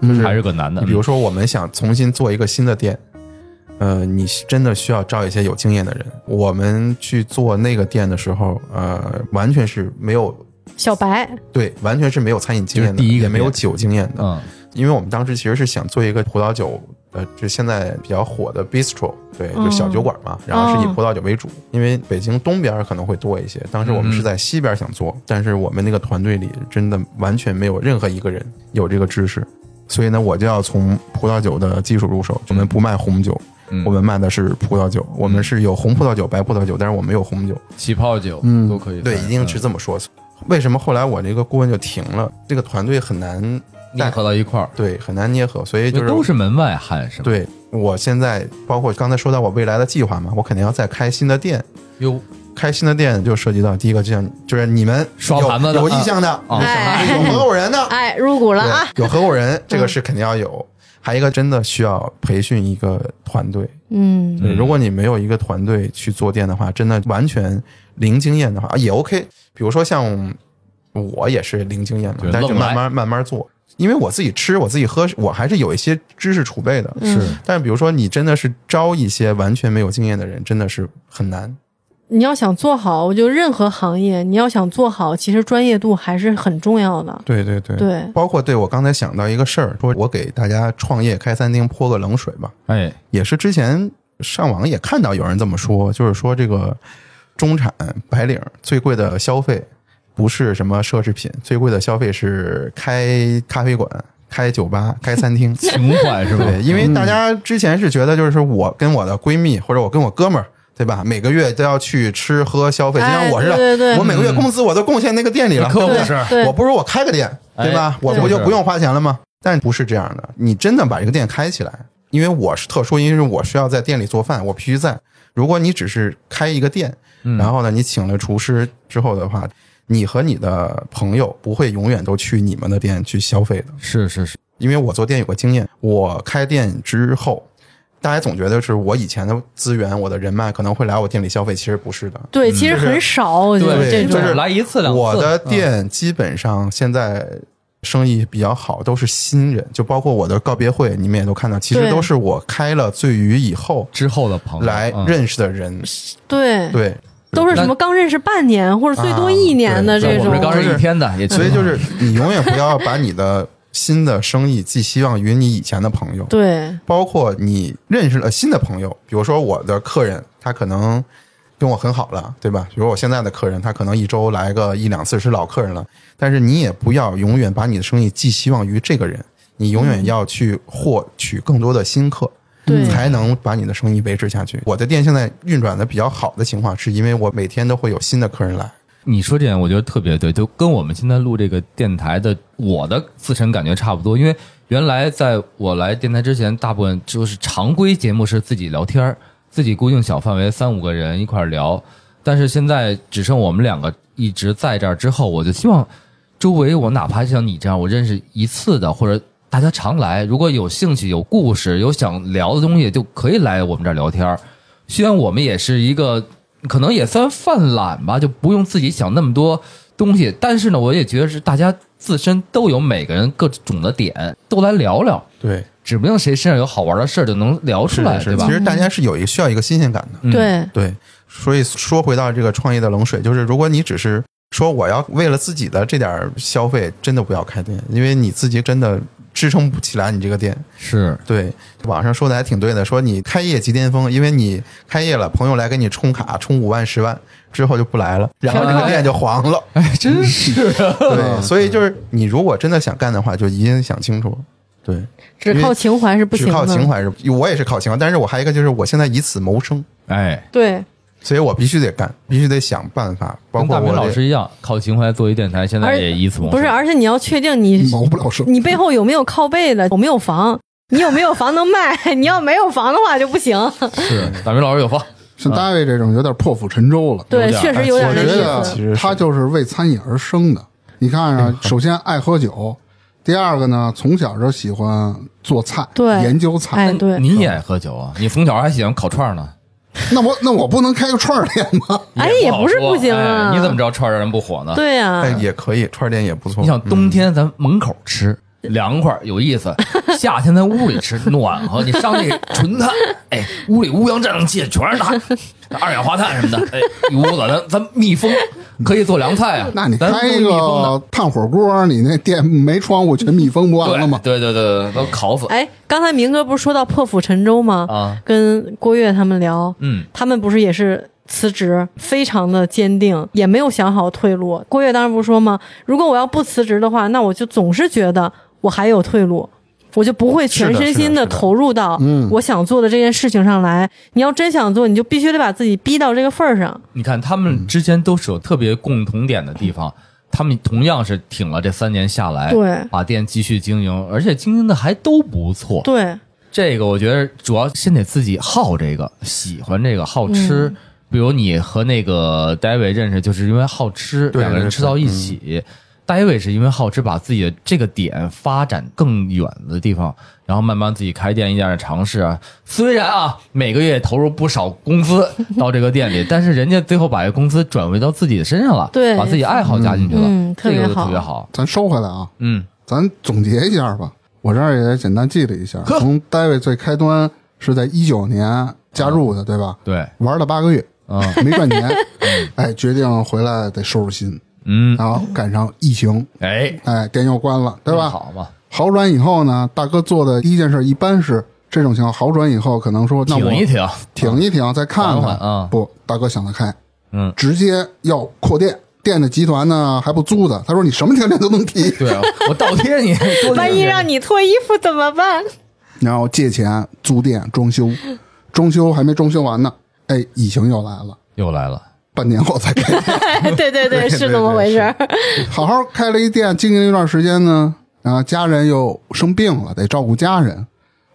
嗯还是个难的。比如说，我们想重新做一个新的店，呃，你真的需要招一些有经验的人。我们去做那个店的时候，呃，完全是没有小白，对，完全是没有餐饮经验的，第一个也没有酒经验的。嗯，因为我们当时其实是想做一个葡萄酒，呃，就现在比较火的 bistro，对，就小酒馆嘛，然后是以葡萄酒为主。因为北京东边可能会多一些，当时我们是在西边想做，但是我们那个团队里真的完全没有任何一个人有这个知识，所以呢，我就要从葡萄酒的基础入手。我们不卖红酒，嗯我们卖的是葡萄酒，我们是有红葡萄酒、白葡萄酒，但是我们没有红酒。起泡酒，嗯都可以。对，一定是这么说。为什么后来我这个顾问就停了？这个团队很难捏合到一块儿，对，很难捏合，所以就是都是门外汉，是吧？，对我现在包括刚才说到我未来的计划嘛，我肯定要再开新的店。哟，开新的店就涉及到第一个，就像就是你们有刷盘子的有意向的，啊哎有合伙人的，哎，入股了啊！有合伙人，这个是肯定要有。还一个真的需要培训一个团队，嗯，如果你没有一个团队去做店的话，真的完全零经验的话也 OK。比如说像我也是零经验嘛，但是就慢慢慢慢做，因为我自己吃我自己喝，我还是有一些知识储备的。嗯是但是比如说你真的是招一些完全没有经验的人，真的是很难。你要想做好，我就任何行业，你要想做好，其实专业度还是很重要的。对对对对包括对我刚才想到一个事儿，说我给大家创业开餐厅泼个冷水吧，哎，也是之前上网也看到有人这么说，就是说这个中产白领最贵的消费不是什么奢侈品，最贵的消费是开咖啡馆、开酒吧、开餐厅。情怀是吧？对，因为大家之前是觉得，就是我跟我的闺蜜或者我跟我哥们儿，对吧？每个月都要去吃喝消费，就像哎我似的，对对对我每个月工资我都贡献那个店里了，对不可不是我不如我开个店，对吧？我不就不用花钱了吗？但不是这样的，你真的把这个店开起来，因为我是特殊，因为我需要在店里做饭，我必须在。如果你只是开一个店，嗯然后呢，你请了厨师之后的话，你和你的朋友不会永远都去你们的店去消费的。是是是，因为我做店有个经验，我开店之后，大家总觉得是我以前的资源、我的人脉可能会来我店里消费，其实不是的。对，其实很少，我觉得对这种就是来一次两次，我的店基本上现在生意比较好，都是新人，就包括我的告别会，你们也都看到，其实都是我开了醉鱼以后之后的朋友嗯来认识的人。对，对，都是什么刚认识半年或者最多一年的这种我们这。刚认识一天的，也所以就是你永远不要把你的新的生意寄希望于你以前的朋友。对包括你认识了新的朋友，比如说我的客人，他可能跟我很好了，对吧？比如我现在的客人，他可能一周来个一两次是老客人了，但是你也不要永远把你的生意寄希望于这个人，你永远要去获取更多的新客。对才能把你的生意维持下去。我的店现在运转的比较好的情况，是因为我每天都会有新的客人来。你说这点，我觉得特别对，就跟我们现在录这个电台的我的自身感觉差不多。因为原来在我来电台之前，大部分就是常规节目是自己聊天儿自己固定小范围三五个人一块儿聊，但是现在只剩我们两个一直在这儿之后，我就希望周围我哪怕像你这样，我认识一次的或者。大家常来，如果有兴趣、有故事、有想聊的东西，就可以来我们这儿聊天儿。虽然我们也是一个，可能也算犯懒吧，就不用自己想那么多东西。但是呢，我也觉得是大家自身都有每个人各种的点，都来聊聊，对，指不定谁身上有好玩的事儿就能聊出来，是吧其？实大家是有一个需要一个新鲜感的。嗯对对，所以说回到这个创业的冷水，就是如果你只是说我要为了自己的这点儿消费，真的不要开店，因为你自己真的支撑不起来你这个店。是对，网上说的还挺对的，说你开业即巅峰，因为你开业了，朋友来给你充卡，充五万、十万之后就不来了，然后这个店就黄了。哎，真是啊，对，所以就是你如果真的想干的话，就一定想清楚。对，只靠情怀是不行的。只靠情怀是，我也是靠情怀，但是我还有一个就是我现在以此谋生，哎，对，所以我必须得干，必须得想办法，包跟大明括我得老师一样，靠情怀做一电台，现在也以此谋生。不是，而且你要确定你谋不了生。你背后有没有靠背的，有没有房，你有没有房能卖？你要没有房的话就不行。是大明老师有房，像大卫这种有点破釜沉舟了。对，确实有点我觉得他就是为餐饮而生的。你看啊，首先爱喝酒，第二个呢，从小就喜欢做菜，对研究菜。哎，对，你也爱喝酒啊？你从小还喜欢烤串呢？那我那我不能开个串儿店吗？哎也不是不行啊哎你怎么知道串儿让人不火呢？对呀、哎也可以，串儿店也不错。你想冬天咱门口吃。凉快有意思，夏天在屋里吃暖和。你上那纯炭，哎，屋里乌烟瘴气全是碳，二氧化碳什么的，哎，一屋子咱咱密封，可以做凉菜啊。那你咱开个炭火锅，你那店没窗户全密封不完了吗？对对对对，都烤死。哎，刚才明哥不是说到破釜沉舟吗？啊，跟郭跃他们聊，嗯，他们不是也是辞职，非常的坚定，也没有想好退路。郭跃当时不是说吗？如果我要不辞职的话，那我就总是觉得我还有退路。我就不会全身心的投入到嗯我想做的这件事情上来。你要真想做，你就必须得把自己逼到这个份儿上。你看他们之间都是有特别共同点的地方，他们同样是挺了这三年下来，对把店继续经营，而且经营的还都不错。对，这个我觉得主要先得自己好这个，喜欢这个，好吃。嗯比如你和那个 David 认识，就是因为好吃，两个人吃到一起。David 是因为好吃，把自己的这个点发展更远的地方，然后慢慢自己开店，一点点尝试啊。虽然啊，每个月投入不少工资到这个店里，但是人家最后把这工资转回到自己的身上了，对把自己爱好加进去了，嗯嗯特别这个就特别好。咱收回来啊，嗯，咱总结一下吧。我这儿也简单记了一下，从 David 最开端是在一九年加入的，对吧？对，玩了八个月，啊没赚钱，哎，决定回来得收拾心，嗯，然后赶上疫情，哎，哎，店又关了，对吧？好嘛，好转以后呢，大哥做的第一件事，一般是这种情况好转以后，可能说那我挺一挺，挺一挺，再看看啊。不，大哥想得开，嗯，直接要扩店，店的集团呢还不租的。他说你什么条件都能提，对啊，我倒贴你，万一让你脱衣服怎么办？然后借钱租店装修，装修还没装修完呢，哎，疫情又来了，又来了，半年后才开。对对 对，是这么回事。好好开了一店，经营一段时间呢，然后，家人又生病了，得照顾家人。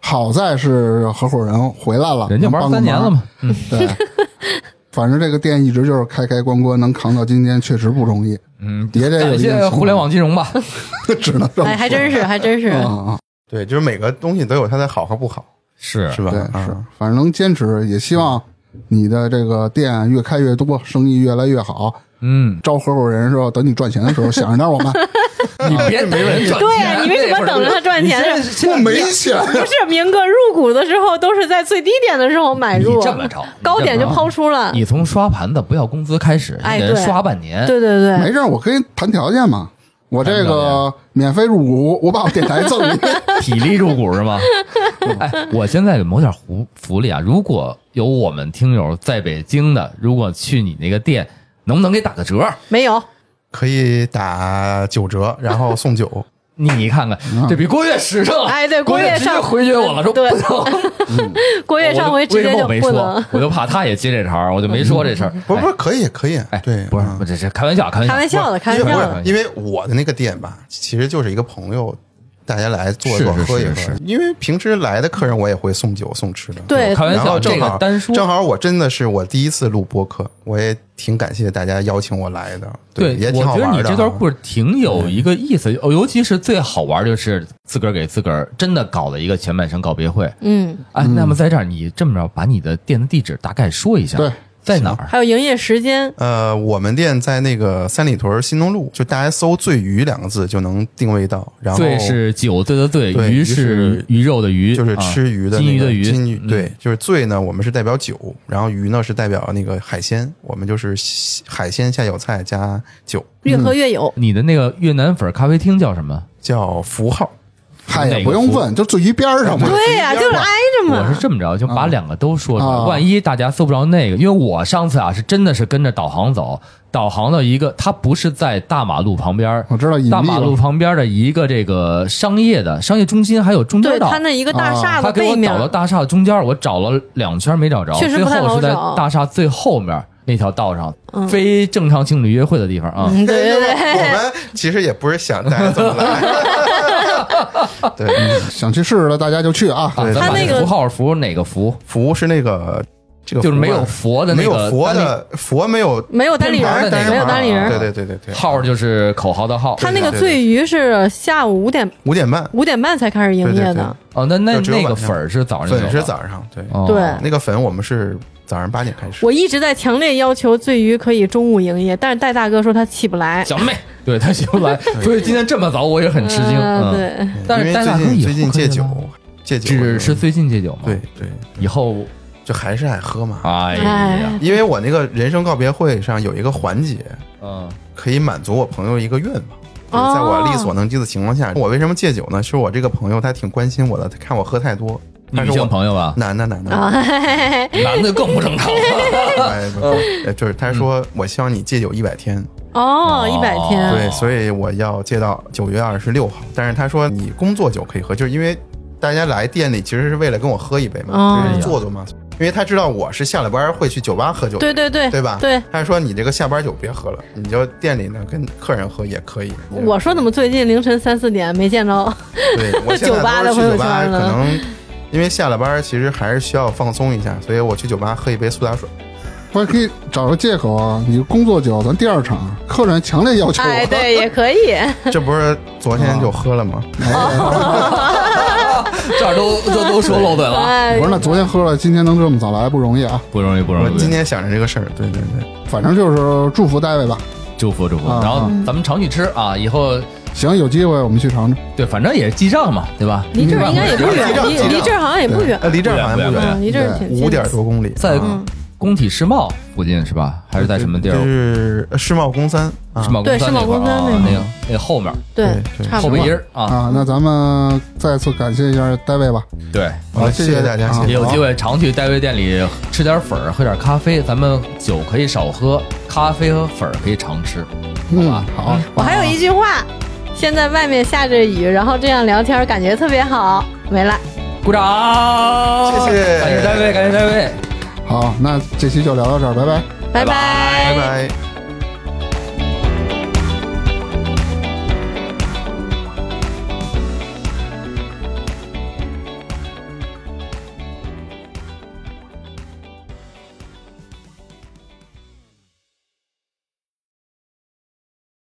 好在是合伙人回来了，人家玩三年了嘛，嗯，对，反正这个店一直就是开开关关，能扛到今天确实不容易。嗯，也得有感一定情况谢互联网金融吧。只能这么哎，还真是，还真是。啊啊，对，就是每个东西都有它的好和不好，是是吧？对，啊是，反正能坚持，也希望你的这个店越开越多，生意越来越好。嗯，招合伙人的时候，等你赚钱的时候，想着点我们。你别没人赚对钱你为什么等着他赚钱你现在我没钱，不是明哥入股的时候都是在最低点的时候买入，你这么着高点就抛出了。你从刷盘子不要工资开始，你得哎对刷半年。对对对，没事，我可以谈条件嘛。我这个免费入股，我把我电台赠你。体力入股是吗？哎，我现在给某点福福利啊！如果有我们听友在北京的，如果去你那个店，能不能给打个折？没有，可以打九折，然后送酒。你看看，这比郭跃实诚了。哎对郭直接郭跃上回绝我了，说不对能。郭跃上回直接就没不能说，。我就怕他也接这茬儿，我就没说这事儿。不 是不是，可以可以，哎，对，不是啊，不是，这开玩笑，开玩笑，开玩笑的，开玩笑的。是因为我的那个店吧，其实就是一个朋友，大家来坐坐喝一喝。因为平时来的客人，我也会送酒送吃的。对开玩笑，这然后正好个单说正好我真的是我第一次录播客，我也挺感谢大家邀请我来的。对，也挺我觉得你好玩的啊。这段故事挺有一个意思，哦，尤其是最好玩就是自个儿给自个儿真的搞了一个前半生告别会。嗯，哎，那么在这儿，你这么着把你的店的地址大概说一下，对，在哪儿？还有营业时间，呃，我们店在那个三里屯新东路，就大家搜“醉鱼”两个字就能定位到。然后醉是酒醉的醉，鱼对鱼是鱼肉的鱼，就是啊吃鱼的、那个金鱼的鱼，金鱼嗯对，就是醉呢，我们是代表酒，然后鱼呢是代表那个海鲜，我们就是海鲜下酒菜加酒，越喝越有。你的那个越南粉咖啡厅叫什么？叫符号。嗨呀，哪个不用问，就坐一边儿上嘛。对呀，就是挨着嘛。我是这么着，就把两个都说出来，啊万一大家搜不着那个，因为我上次啊是真的是跟着导航走，导航到一个，它不是在大马路旁边，我知道大马路旁边的一个这个商业的商业中心，还有中间道对他。那一个大厦他给我导到大厦的中间，我找了两圈没找着，最确实是在大厦最后面那条道上，嗯非正常情侣约会的地方啊。嗯，对 对我对，们其实也不是想大家怎么来，对，想去试试的大家就去啊。啊，对咱把他那个符号符哪个符？符是那个这个就是没有佛的那个没有佛的佛没有没有单立人儿，的那个没有单立人对儿。对对对对，号就是口号的号。他那个醉鱼是下午五点五点半，五点半才开始营业的，哦，那那那个粉儿是早上粉是早上对，哦对那个粉我们是早上八点开始。我一直在强烈要求醉鱼可以中午营业，但是戴大哥说他起不来。小妹，对他起不来，所以今天这么早我也很吃惊。对，但是因为戴大哥最近最近戒酒戒酒只是最近戒酒吗？对，对，以后就还是爱喝嘛。哎呀哎，因为我那个人生告别会上有一个环节，嗯可以满足我朋友一个愿望。就是哦在我力所能及的情况下，我为什么戒酒呢？是我这个朋友他挺关心我的，他看我喝太多。他女性朋友吧，男的男的，啊，嘿嘿嘿男的更不正常 就是他说我希望你戒酒一百天，哦，一百天，哦对，所以我要戒到九月二十六号。但是他说你工作酒可以喝，就是因为大家来店里其实是为了跟我喝一杯嘛，哦就是坐坐嘛。因为他知道我是下了班会去酒吧喝酒，对对对对吧？对，他说你这个下班酒别喝了，你就店里呢跟客人喝也可以。我说怎么最近凌晨三四点没见着？对我 现在酒吧是去酒吧，朋友圈呢可能因为下了班其实还是需要放松一下，所以我去酒吧喝一杯苏打水。或者可以找个借口啊，你工作酒，咱第二场客人强烈要求我。哎，对，也可以。这不是昨天就喝了吗？这儿都这都说漏嘴了，哎我说那昨天喝了，今天能这么早来不容易啊。不容易不容易。我今天想着这个事儿，对对对，反正就是祝福大卫吧。祝福祝福，啊然后咱们常去吃啊，以后行，有机会我们去尝尝。对，反正也是记账嘛，对吧？离这儿应该也不远，离这儿好像也不远呃，离这儿好像不不远嗯，离这儿挺近五点多公里。在嗯工体世贸附近是吧？还是在什么地就儿？是呃世贸公三啊，世贸对世贸公三那块儿公三那块儿啊那个那个后面对对，对差不多后背音。儿啊，啊，那咱们再次感谢一下戴维吧。对。好，谢谢大家，啊谢谢也有机会常去戴维店里吃点粉儿，喝点咖啡。咱们酒可以少喝，咖啡和粉儿可以常吃。好，吧好，我还有一句话，现在外面下着雨，然后这样聊天感觉特别好。没了。鼓掌！谢谢感谢戴维，感谢戴维。好，那这期就聊到这儿，拜拜。拜拜拜拜拜。